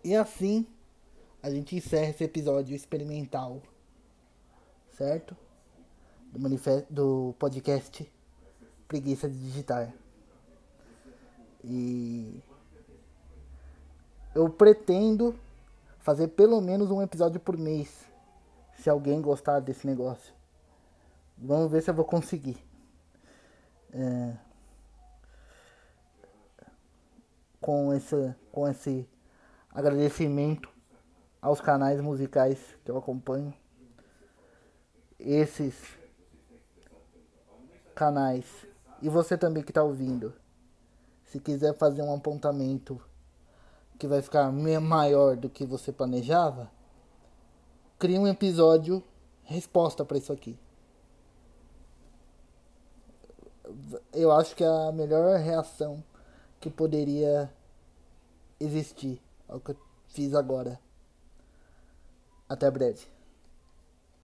E assim a gente encerra esse episódio experimental, certo? Do, manifesto, do podcast Preguiça de Digitar. E eu pretendo fazer pelo menos um episódio por mês, se alguém gostar desse negócio. Vamos ver se eu vou conseguir. É, com esse, com esse agradecimento aos canais musicais que eu acompanho. Esses canais. E você também que está ouvindo. Se quiser fazer um apontamento que vai ficar maior do que você planejava, crie um episódio resposta para isso aqui. Eu acho que é a melhor reação que poderia existir. É o que eu fiz agora. Até breve.